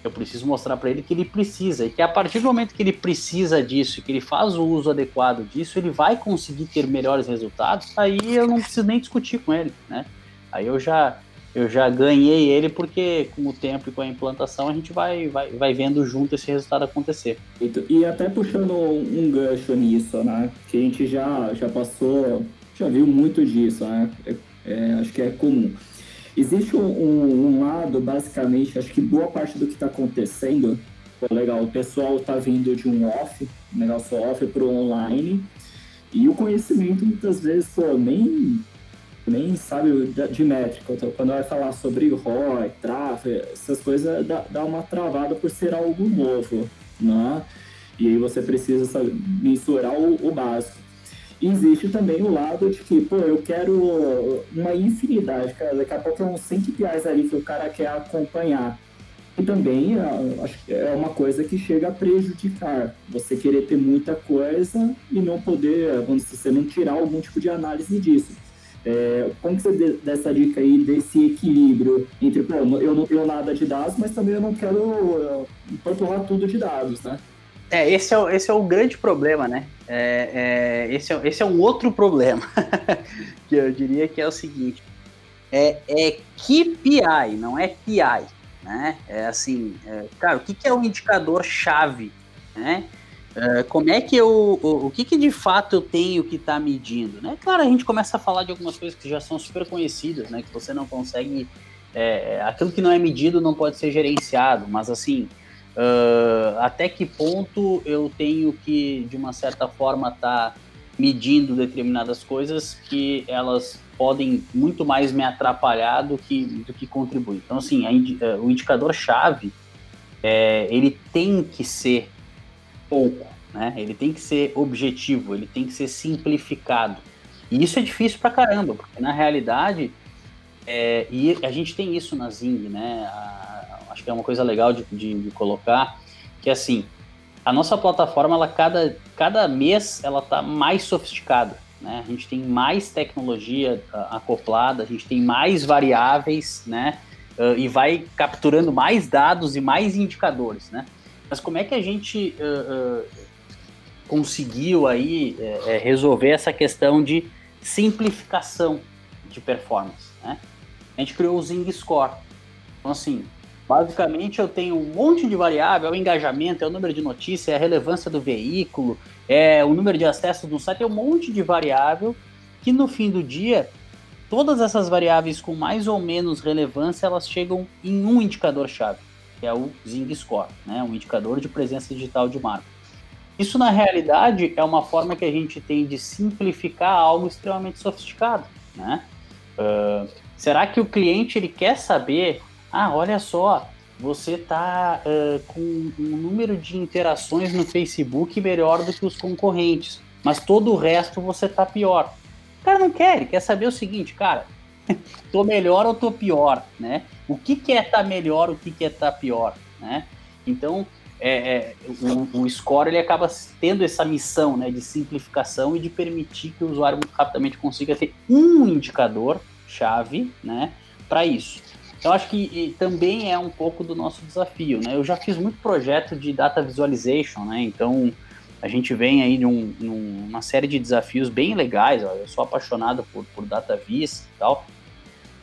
eu preciso mostrar para ele que ele precisa e que a partir do momento que ele precisa disso, que ele faz o uso adequado disso, ele vai conseguir ter melhores resultados. Aí eu não preciso nem discutir com ele, né? Aí eu já eu já ganhei ele porque com o tempo e com a implantação a gente vai, vai, vai vendo junto esse resultado acontecer. E, e até puxando um gancho nisso, né? Que a gente já, já passou, já viu muito disso, né? É, é, acho que é comum. Existe um, um, um, lado, basicamente, acho que boa parte do que está acontecendo, pô, legal, o pessoal está vindo de um off, um negócio off para o online, e o conhecimento muitas vezes, pô, nem nem sabe de métrica. Então, quando vai falar sobre ROI, tráfego, essas coisas dá, dá uma travada por ser algo novo, né? E aí você precisa sabe, o, o básico. Existe também o lado de que, pô, eu quero uma infinidade, cara, daqui a pouco é uns 100 KPIs ali que o cara quer acompanhar. E também acho que é uma coisa que chega a prejudicar. Você querer ter muita coisa e não poder, vamos dizer, você não tirar algum tipo de análise disso. É, como que você dá essa dica aí desse equilíbrio entre, pô, eu não tenho nada de dados, mas também eu não quero uh, empanturrar tudo de dados, né? É, esse é, o, esse é o grande problema, né? É, é, esse, é, esse é um outro problema, que eu diria que é o seguinte, é, é KPI, não é PI, né? É assim, é, cara, o que, que é o um indicador-chave, né? É, como é que eu. O, o, que, que de fato eu tenho que estar tá medindo? Né? Claro, a gente começa a falar de algumas coisas que já são super conhecidas, né? Que você não consegue. É, aquilo que não é medido não pode ser gerenciado, mas assim. Uh, até que ponto eu tenho que, de uma certa forma, estar tá medindo determinadas coisas que elas podem muito mais me atrapalhar do que, do que contribuir. Então, assim, a, o indicador-chave é, ele tem que ser pouco, né? Ele tem que ser objetivo, ele tem que ser simplificado. E isso é difícil pra caramba, porque na realidade, é, e a gente tem isso na Zing, né? A, acho que é uma coisa legal de, de, de, colocar, que assim, a nossa plataforma, ela cada, cada mês, ela tá mais sofisticada, né? A gente tem mais tecnologia acoplada, a gente tem mais variáveis, né? Uh, e vai capturando mais dados e mais indicadores, né? Mas como é que a gente uh, uh, conseguiu aí é, é, resolver essa questão de simplificação de performance, né? A gente criou o Zing Score. Então, assim, basicamente eu tenho um monte de variável, é o engajamento, é o número de notícias, é a relevância do veículo, é o número de acessos do site, é um monte de variável que no fim do dia Todas essas variáveis com mais ou menos relevância, elas chegam em um indicador-chave, que é o Zing Score, né? um indicador de presença digital de marca. Isso, na realidade, é uma forma que a gente tem de simplificar algo extremamente sofisticado. Né? Uh, será que o cliente ele quer saber, ah, olha só, você está uh, com um número de interações no Facebook melhor do que os concorrentes, mas todo o resto você está pior cara não quer, ele quer saber o seguinte, cara, tô melhor ou tô pior, né? O que, que é tá melhor, o que, que é tá pior, né? Então, é, é, o, o, score ele acaba tendo essa missão né, de simplificação e de permitir que o usuário muito rapidamente consiga ter um indicador chave né, para isso. Então, acho que também é um pouco do nosso desafio. Né? Eu já fiz muito projeto de data visualization, né? então a gente vem aí de um, uma série de desafios bem legais. Ó. Eu sou apaixonado por, por DataVis e tal,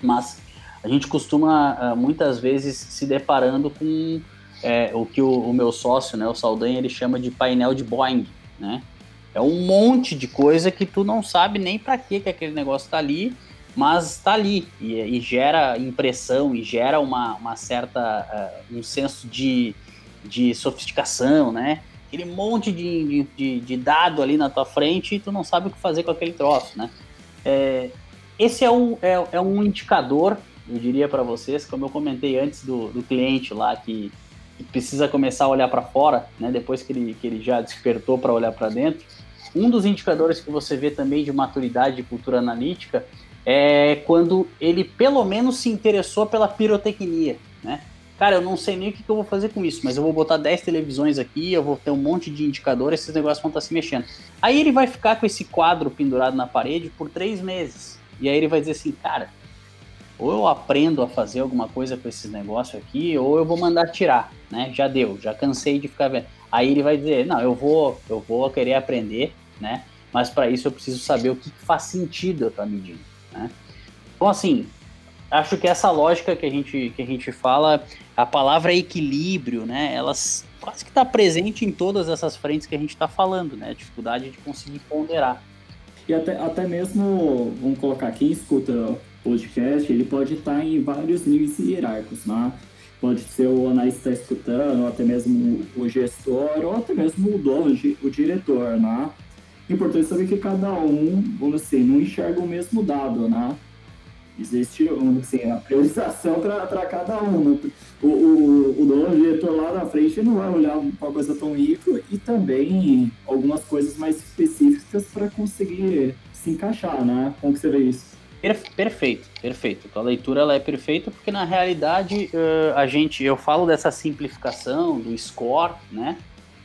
mas a gente costuma ah, muitas vezes se deparando com é, o que o, o, meu sócio, né, o Saldanha, ele chama de painel de Boeing, né? É um monte de coisa que tu não sabe nem para que que aquele negócio está ali, mas está ali e, e, gera impressão e gera uma, uma certa uh, um senso de, de sofisticação, né? aquele monte de, de, de, dado ali na tua frente e tu não sabe o que fazer com aquele troço, né? É, esse é um, é, é, um indicador, eu diria para vocês, como eu comentei antes do, do cliente lá que, que precisa começar a olhar para fora, né? Depois que ele, que ele já despertou para olhar para dentro. Um dos indicadores que você vê também de maturidade de cultura analítica é quando ele pelo menos se interessou pela pirotecnia, né? cara, eu não sei nem o que, que, eu vou fazer com isso, mas eu vou botar 10 televisões aqui, eu vou ter um monte de indicadores, esses negócios vão estar tá se mexendo. Aí ele vai ficar com esse quadro pendurado na parede por três meses. E aí ele vai dizer assim, cara, ou eu aprendo a fazer alguma coisa com esses negócios aqui, ou eu vou mandar tirar, né? Já deu, já cansei de ficar vendo. Aí ele vai dizer, não, eu vou, eu vou querer aprender, né? Mas para isso eu preciso saber o que faz sentido eu estar medindo, né? Então assim, acho que essa lógica que a gente, que a gente fala, a palavra equilíbrio, né? Elas quase que está presente em todas essas frentes que a gente está falando, né? A dificuldade de conseguir ponderar. E até, até mesmo, vamos colocar quem escuta o podcast, ele pode estar tá em vários níveis hierárquicos, né? Pode ser o analista escutando, ou até mesmo o gestor, ou até mesmo o dono, o diretor, né? Importante saber que cada um, vamos assim, não enxerga o mesmo dado, né? existe assim, a priorização para cada um. Né? O, o, o dono, diretor lá na frente não vai olhar uma coisa tão rica e também algumas coisas mais específicas para conseguir se encaixar, né? Como que você vê isso? Perfeito, perfeito. A leitura ela é perfeita porque na realidade a gente, eu falo dessa simplificação do score, né?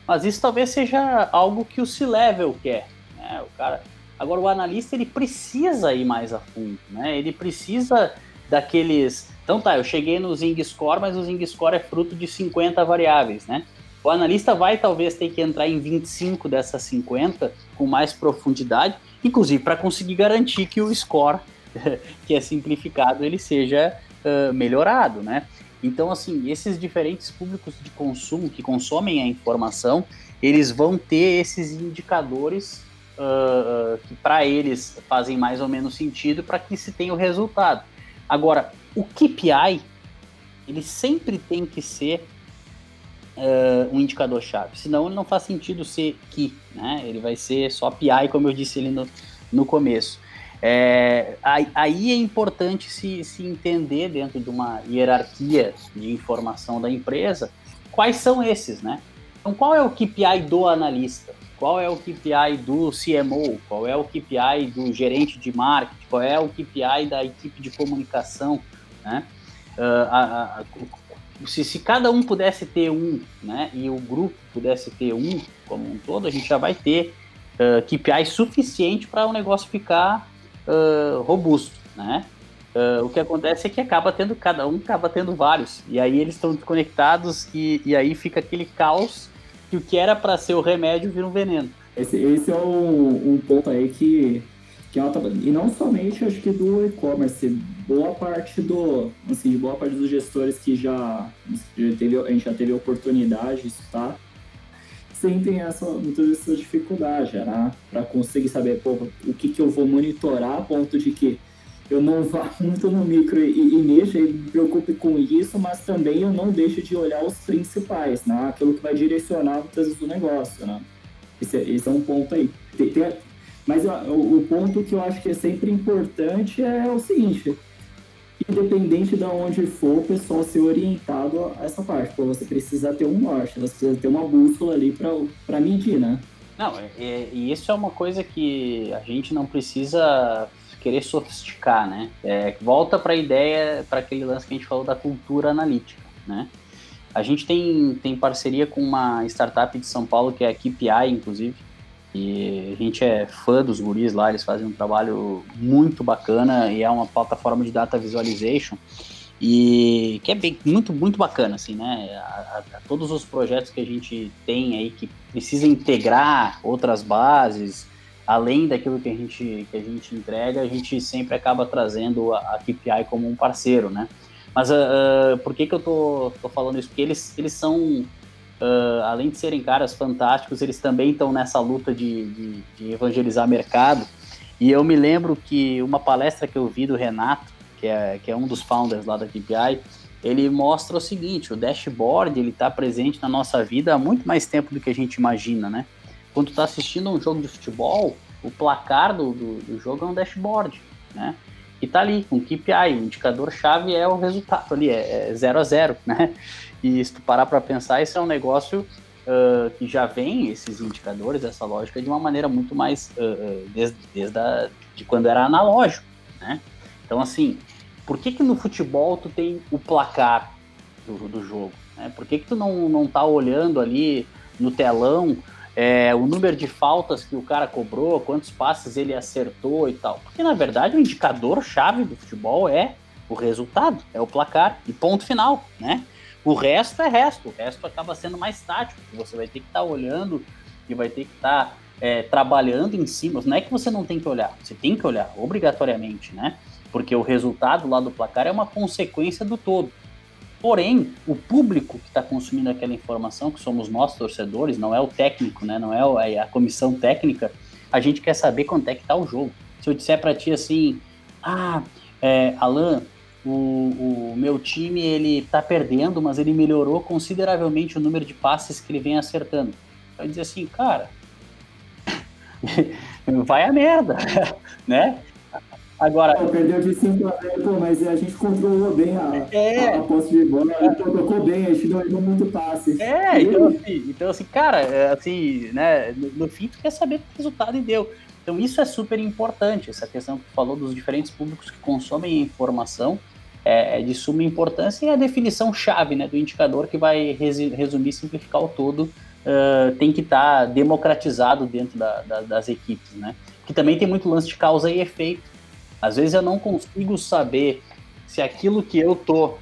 Mas isso talvez seja algo que o C-level quer, né? O cara, Agora, o analista ele precisa ir mais a fundo, né? Ele precisa daqueles. Então tá, eu cheguei no Zing Score, mas o Zing Score é fruto de 50 variáveis, né? O analista vai talvez ter que entrar em 25 dessas 50 com mais profundidade, inclusive para conseguir garantir que o score, que é simplificado, ele seja uh, melhorado, né? Então, assim, esses diferentes públicos de consumo que consomem a informação, eles vão ter esses indicadores uh, que para eles fazem mais ou menos sentido para que se tenha o resultado. Agora, o KPI, ele sempre tem que ser uh, um indicador-chave, senão ele não faz sentido ser KI, né? Ele vai ser só PI, como eu disse ali no, no começo. É, aí é importante se, se entender dentro de uma hierarquia de informação da empresa quais são esses, né? Então, qual é o KPI do analista? Qual é o KPI do CMO? Qual é o KPI do gerente de marketing? Qual é o KPI da equipe de comunicação? Né? Uh, a, a, se, se, cada um pudesse ter um, né, e o grupo pudesse ter um como um todo, a gente já vai ter uh, KPI suficiente para o negócio ficar uh, robusto, né? Uh, o que acontece é que acaba tendo, cada um acaba tendo vários, e aí eles estão desconectados e, e aí fica aquele caos que o que era para ser o remédio vira um veneno. Esse, esse é um, um ponto aí que, que é e não somente acho que do e-commerce, boa parte do, assim, boa parte dos gestores que já, já teve, a gente já teve oportunidade de estar, sentem essa, muitas essa dificuldade, né? Para conseguir saber pô, o que, que eu vou monitorar a ponto de que eu não vá muito no micro e, e mexa e me preocupe com isso, mas também eu não deixo de olhar os principais, né? Aquilo que vai direcionar muitas vezes o negócio, né? Esse, é, esse é um ponto aí. Tem, tem, mas o, o ponto que eu acho que é sempre importante é o seguinte, independente de onde for, o pessoal ser orientado a essa parte. Pô, você precisa ter um norte, você precisa ter uma bússola ali para medir, né? Não, é, é, e isso é uma coisa que a gente não precisa querer sofisticar, né? É, volta para a ideia, para aquele lance que a gente falou da cultura analítica, né? A gente tem, tem parceria com uma startup de São Paulo que é a KPI, inclusive, e a gente é fã dos guris lá, eles fazem um trabalho muito bacana e é uma plataforma de data visualization e que é bem, muito, muito bacana, assim, né? A, a, a todos os projetos que a gente tem aí que precisa integrar outras bases, além daquilo que a gente, que a gente entrega, a gente sempre acaba trazendo a, a KPI como um parceiro, né? Mas uh, por que, que eu tô, tô falando isso? Porque eles, eles são, uh, além de serem caras fantásticos, eles também estão nessa luta de, de, de, evangelizar mercado. E eu me lembro que uma palestra que eu vi do Renato, que é, que é um dos founders lá da KPI, ele mostra o seguinte, o dashboard ele está presente na nossa vida há muito mais tempo do que a gente imagina, né? quando tu tá assistindo um jogo de futebol, o placar do, do, do jogo é um dashboard, né? E tá ali, com KPI, o indicador-chave é o resultado ali, é 0 é a 0 né? E se tu parar para pensar, isso é um negócio uh, que já vem, esses indicadores, essa lógica, de uma maneira muito mais, uh, desde, desde a, de quando era analógico, né? Então, assim, por que que no futebol tu tem o placar do, do jogo? Né? Por que que tu não, não tá olhando ali no telão é, o número de faltas que o cara cobrou, quantos passes ele acertou e tal. Porque na verdade o indicador chave do futebol é o resultado, é o placar e ponto final, né? O resto é resto, o resto acaba sendo mais tático, você vai ter que estar tá olhando e vai ter que estar tá, é, trabalhando em cima. Não é que você não tem que olhar, você tem que olhar, obrigatoriamente, né? Porque o resultado lá do placar é uma consequência do todo. Porém, o público que está consumindo aquela informação, que somos nós torcedores, não é o técnico, né? Não é, é a comissão técnica. A gente quer saber quanto é que está o jogo. Se eu disser para ti assim, ah, é, Alan, o, o, meu time ele está perdendo, mas ele melhorou consideravelmente o número de passes que ele vem acertando. Vai dizer assim, cara, vai a merda, né? Agora. Perdeu de 5 a 0, pô, mas a gente controlou bem a, é. a, a posse de bola, é. tocou bem, a gente deu muito passe. É, então assim, então assim, cara, é, assim, né, no, no fim tu quer saber que resultado e deu. Então isso é super importante, essa questão que tu falou dos diferentes públicos que consomem informação, é, é de suma importância e a definição chave, né, do indicador que vai resumir simplificar o todo, uh, tem que estar tá democratizado dentro da, da, das equipes, né, que também tem muito lance de causa e efeito, às vezes eu não consigo saber se aquilo que eu tô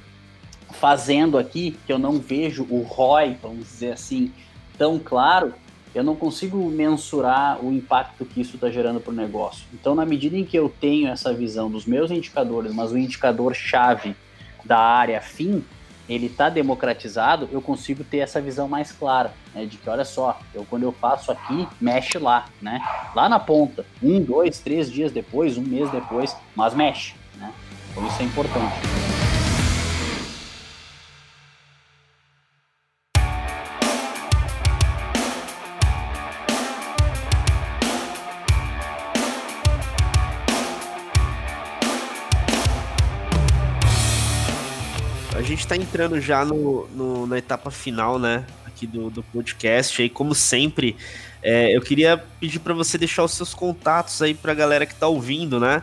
fazendo aqui, que eu não vejo o ROI, vamos dizer assim, tão claro, eu não consigo mensurar o impacto que isso está gerando para o negócio. Então, na medida em que eu tenho essa visão dos meus indicadores, mas o indicador chave da área fim, ele está democratizado, eu consigo ter essa visão mais clara, né, de que olha só, eu quando eu faço aqui, mexe lá, né, lá na ponta, um, dois, três dias depois, um mês depois, mas mexe, né, então isso é importante. Gente está entrando já no, no, na etapa final, né? Aqui do, do podcast. Aí, como sempre, é, eu queria pedir para você deixar os seus contatos aí para a galera que está ouvindo, né?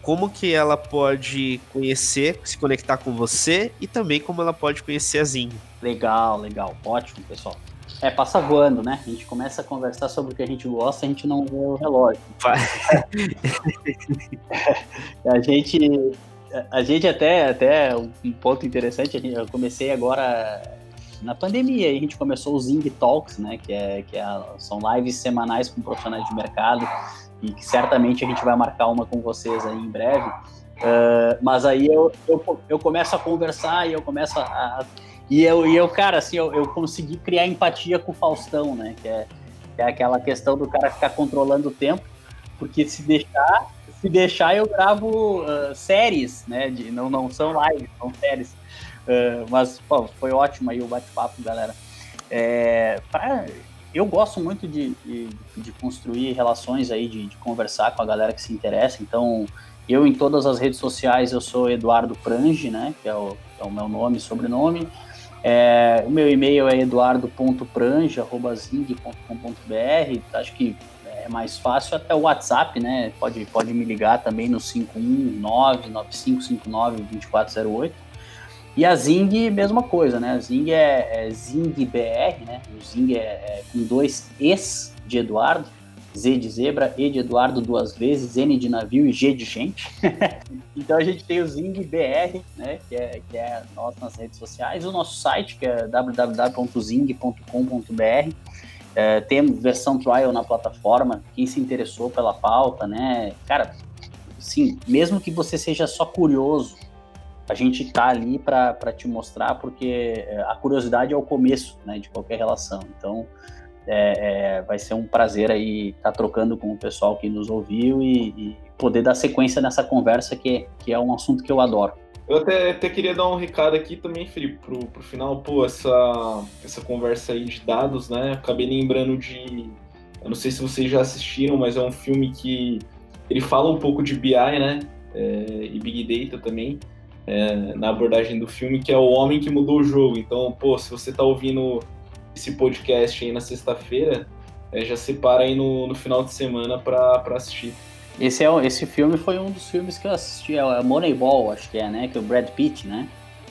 Como que ela pode conhecer, se conectar com você e também como ela pode conhecer a Zing. Legal, legal. Ótimo, pessoal. É, passa voando, né? A gente começa a conversar sobre o que a gente gosta, a gente não vê o relógio. a gente a gente até, até um ponto interessante, eu comecei agora na pandemia, a gente começou o Zing Talks, né, que, é, que é, são lives semanais com profissionais de mercado, e que certamente a gente vai marcar uma com vocês aí em breve. Uh, mas aí eu, eu, eu, começo a conversar e eu começo a. e, eu, e eu, cara, assim, eu, eu consegui criar empatia com o Faustão, né? Que é, que é aquela questão do cara ficar controlando o tempo, porque se deixar, se deixar, eu gravo uh, séries, né? De, não, não são lives, são séries. Uh, mas, pô, foi ótimo aí o bate-papo, galera. É, pra, eu gosto muito de, de, de, construir relações aí, de, de, conversar com a galera que se interessa. Então, eu em todas as redes sociais, eu sou Eduardo Prange, né? Que é o, é o meu nome e sobrenome. É, o meu e-mail é eduardo.prange.zing.com.br. Acho que é mais fácil até o WhatsApp, né? Pode, pode me ligar também no 519-9559-2408. E a Zing, mesma coisa, né? A Zing é, é Zing BR, né? O Zing é, é, com dois Es de Eduardo, Z de zebra, E de Eduardo duas vezes, N de navio e G de gente. então a gente tem o Zing BR, né? Que é, que é nosso nas redes sociais. O nosso site, que é www.zing.com.br é, temos versão trial na plataforma, quem se interessou pela pauta, né? Cara, sim, mesmo que você seja só curioso, a gente tá ali para te mostrar, porque é, a curiosidade é o começo né, de qualquer relação. Então, é, é, vai ser um prazer aí estar tá trocando com o pessoal que nos ouviu e, e, poder dar sequência nessa conversa, que, que é um assunto que eu adoro. Eu até, até queria dar um recado aqui também, Felipe, pro, pro final, pô, essa, essa conversa aí de dados, né? Acabei lembrando de. Eu não sei se vocês já assistiram, mas é um filme que ele fala um pouco de BI, né? É, e Big Data também, é, na abordagem do filme, que é o homem que mudou o jogo. Então, pô, se você tá ouvindo esse podcast aí na sexta-feira, é, já separa aí no, no final de semana para assistir. Esse, é, esse filme foi um dos filmes que eu assisti, é Moneyball, acho que é, né? Que é o Brad Pitt, né?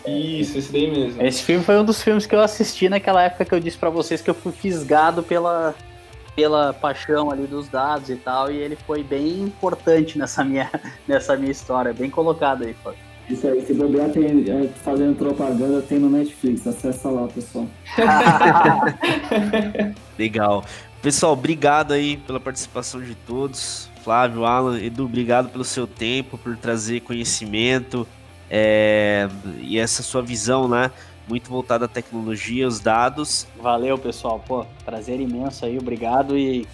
Isso, esse daí mesmo. Esse filme foi um dos filmes que eu assisti naquela época que eu disse para vocês que eu fui fisgado pela, pela paixão ali dos dados e tal, e ele foi bem importante nessa minha, nessa minha história, bem colocado aí, pô. Isso aí, se bobear tem, é, fazendo propaganda, tem no Netflix, acessa lá, pessoal. Legal. Pessoal, obrigado aí pela participação de todos. Flávio, Alan, Edu, obrigado pelo seu tempo, por trazer conhecimento é, e essa sua visão, né? Muito voltada à tecnologia, os dados. Valeu, pessoal. Pô, prazer imenso aí, obrigado e,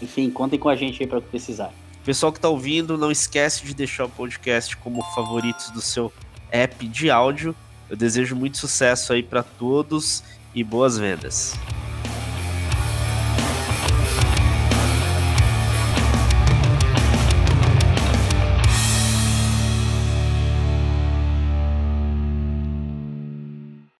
enfim, contem com a gente aí para o que precisar. Pessoal que está ouvindo, não esquece de deixar o podcast como favoritos do seu app de áudio. Eu desejo muito sucesso aí para todos e boas vendas.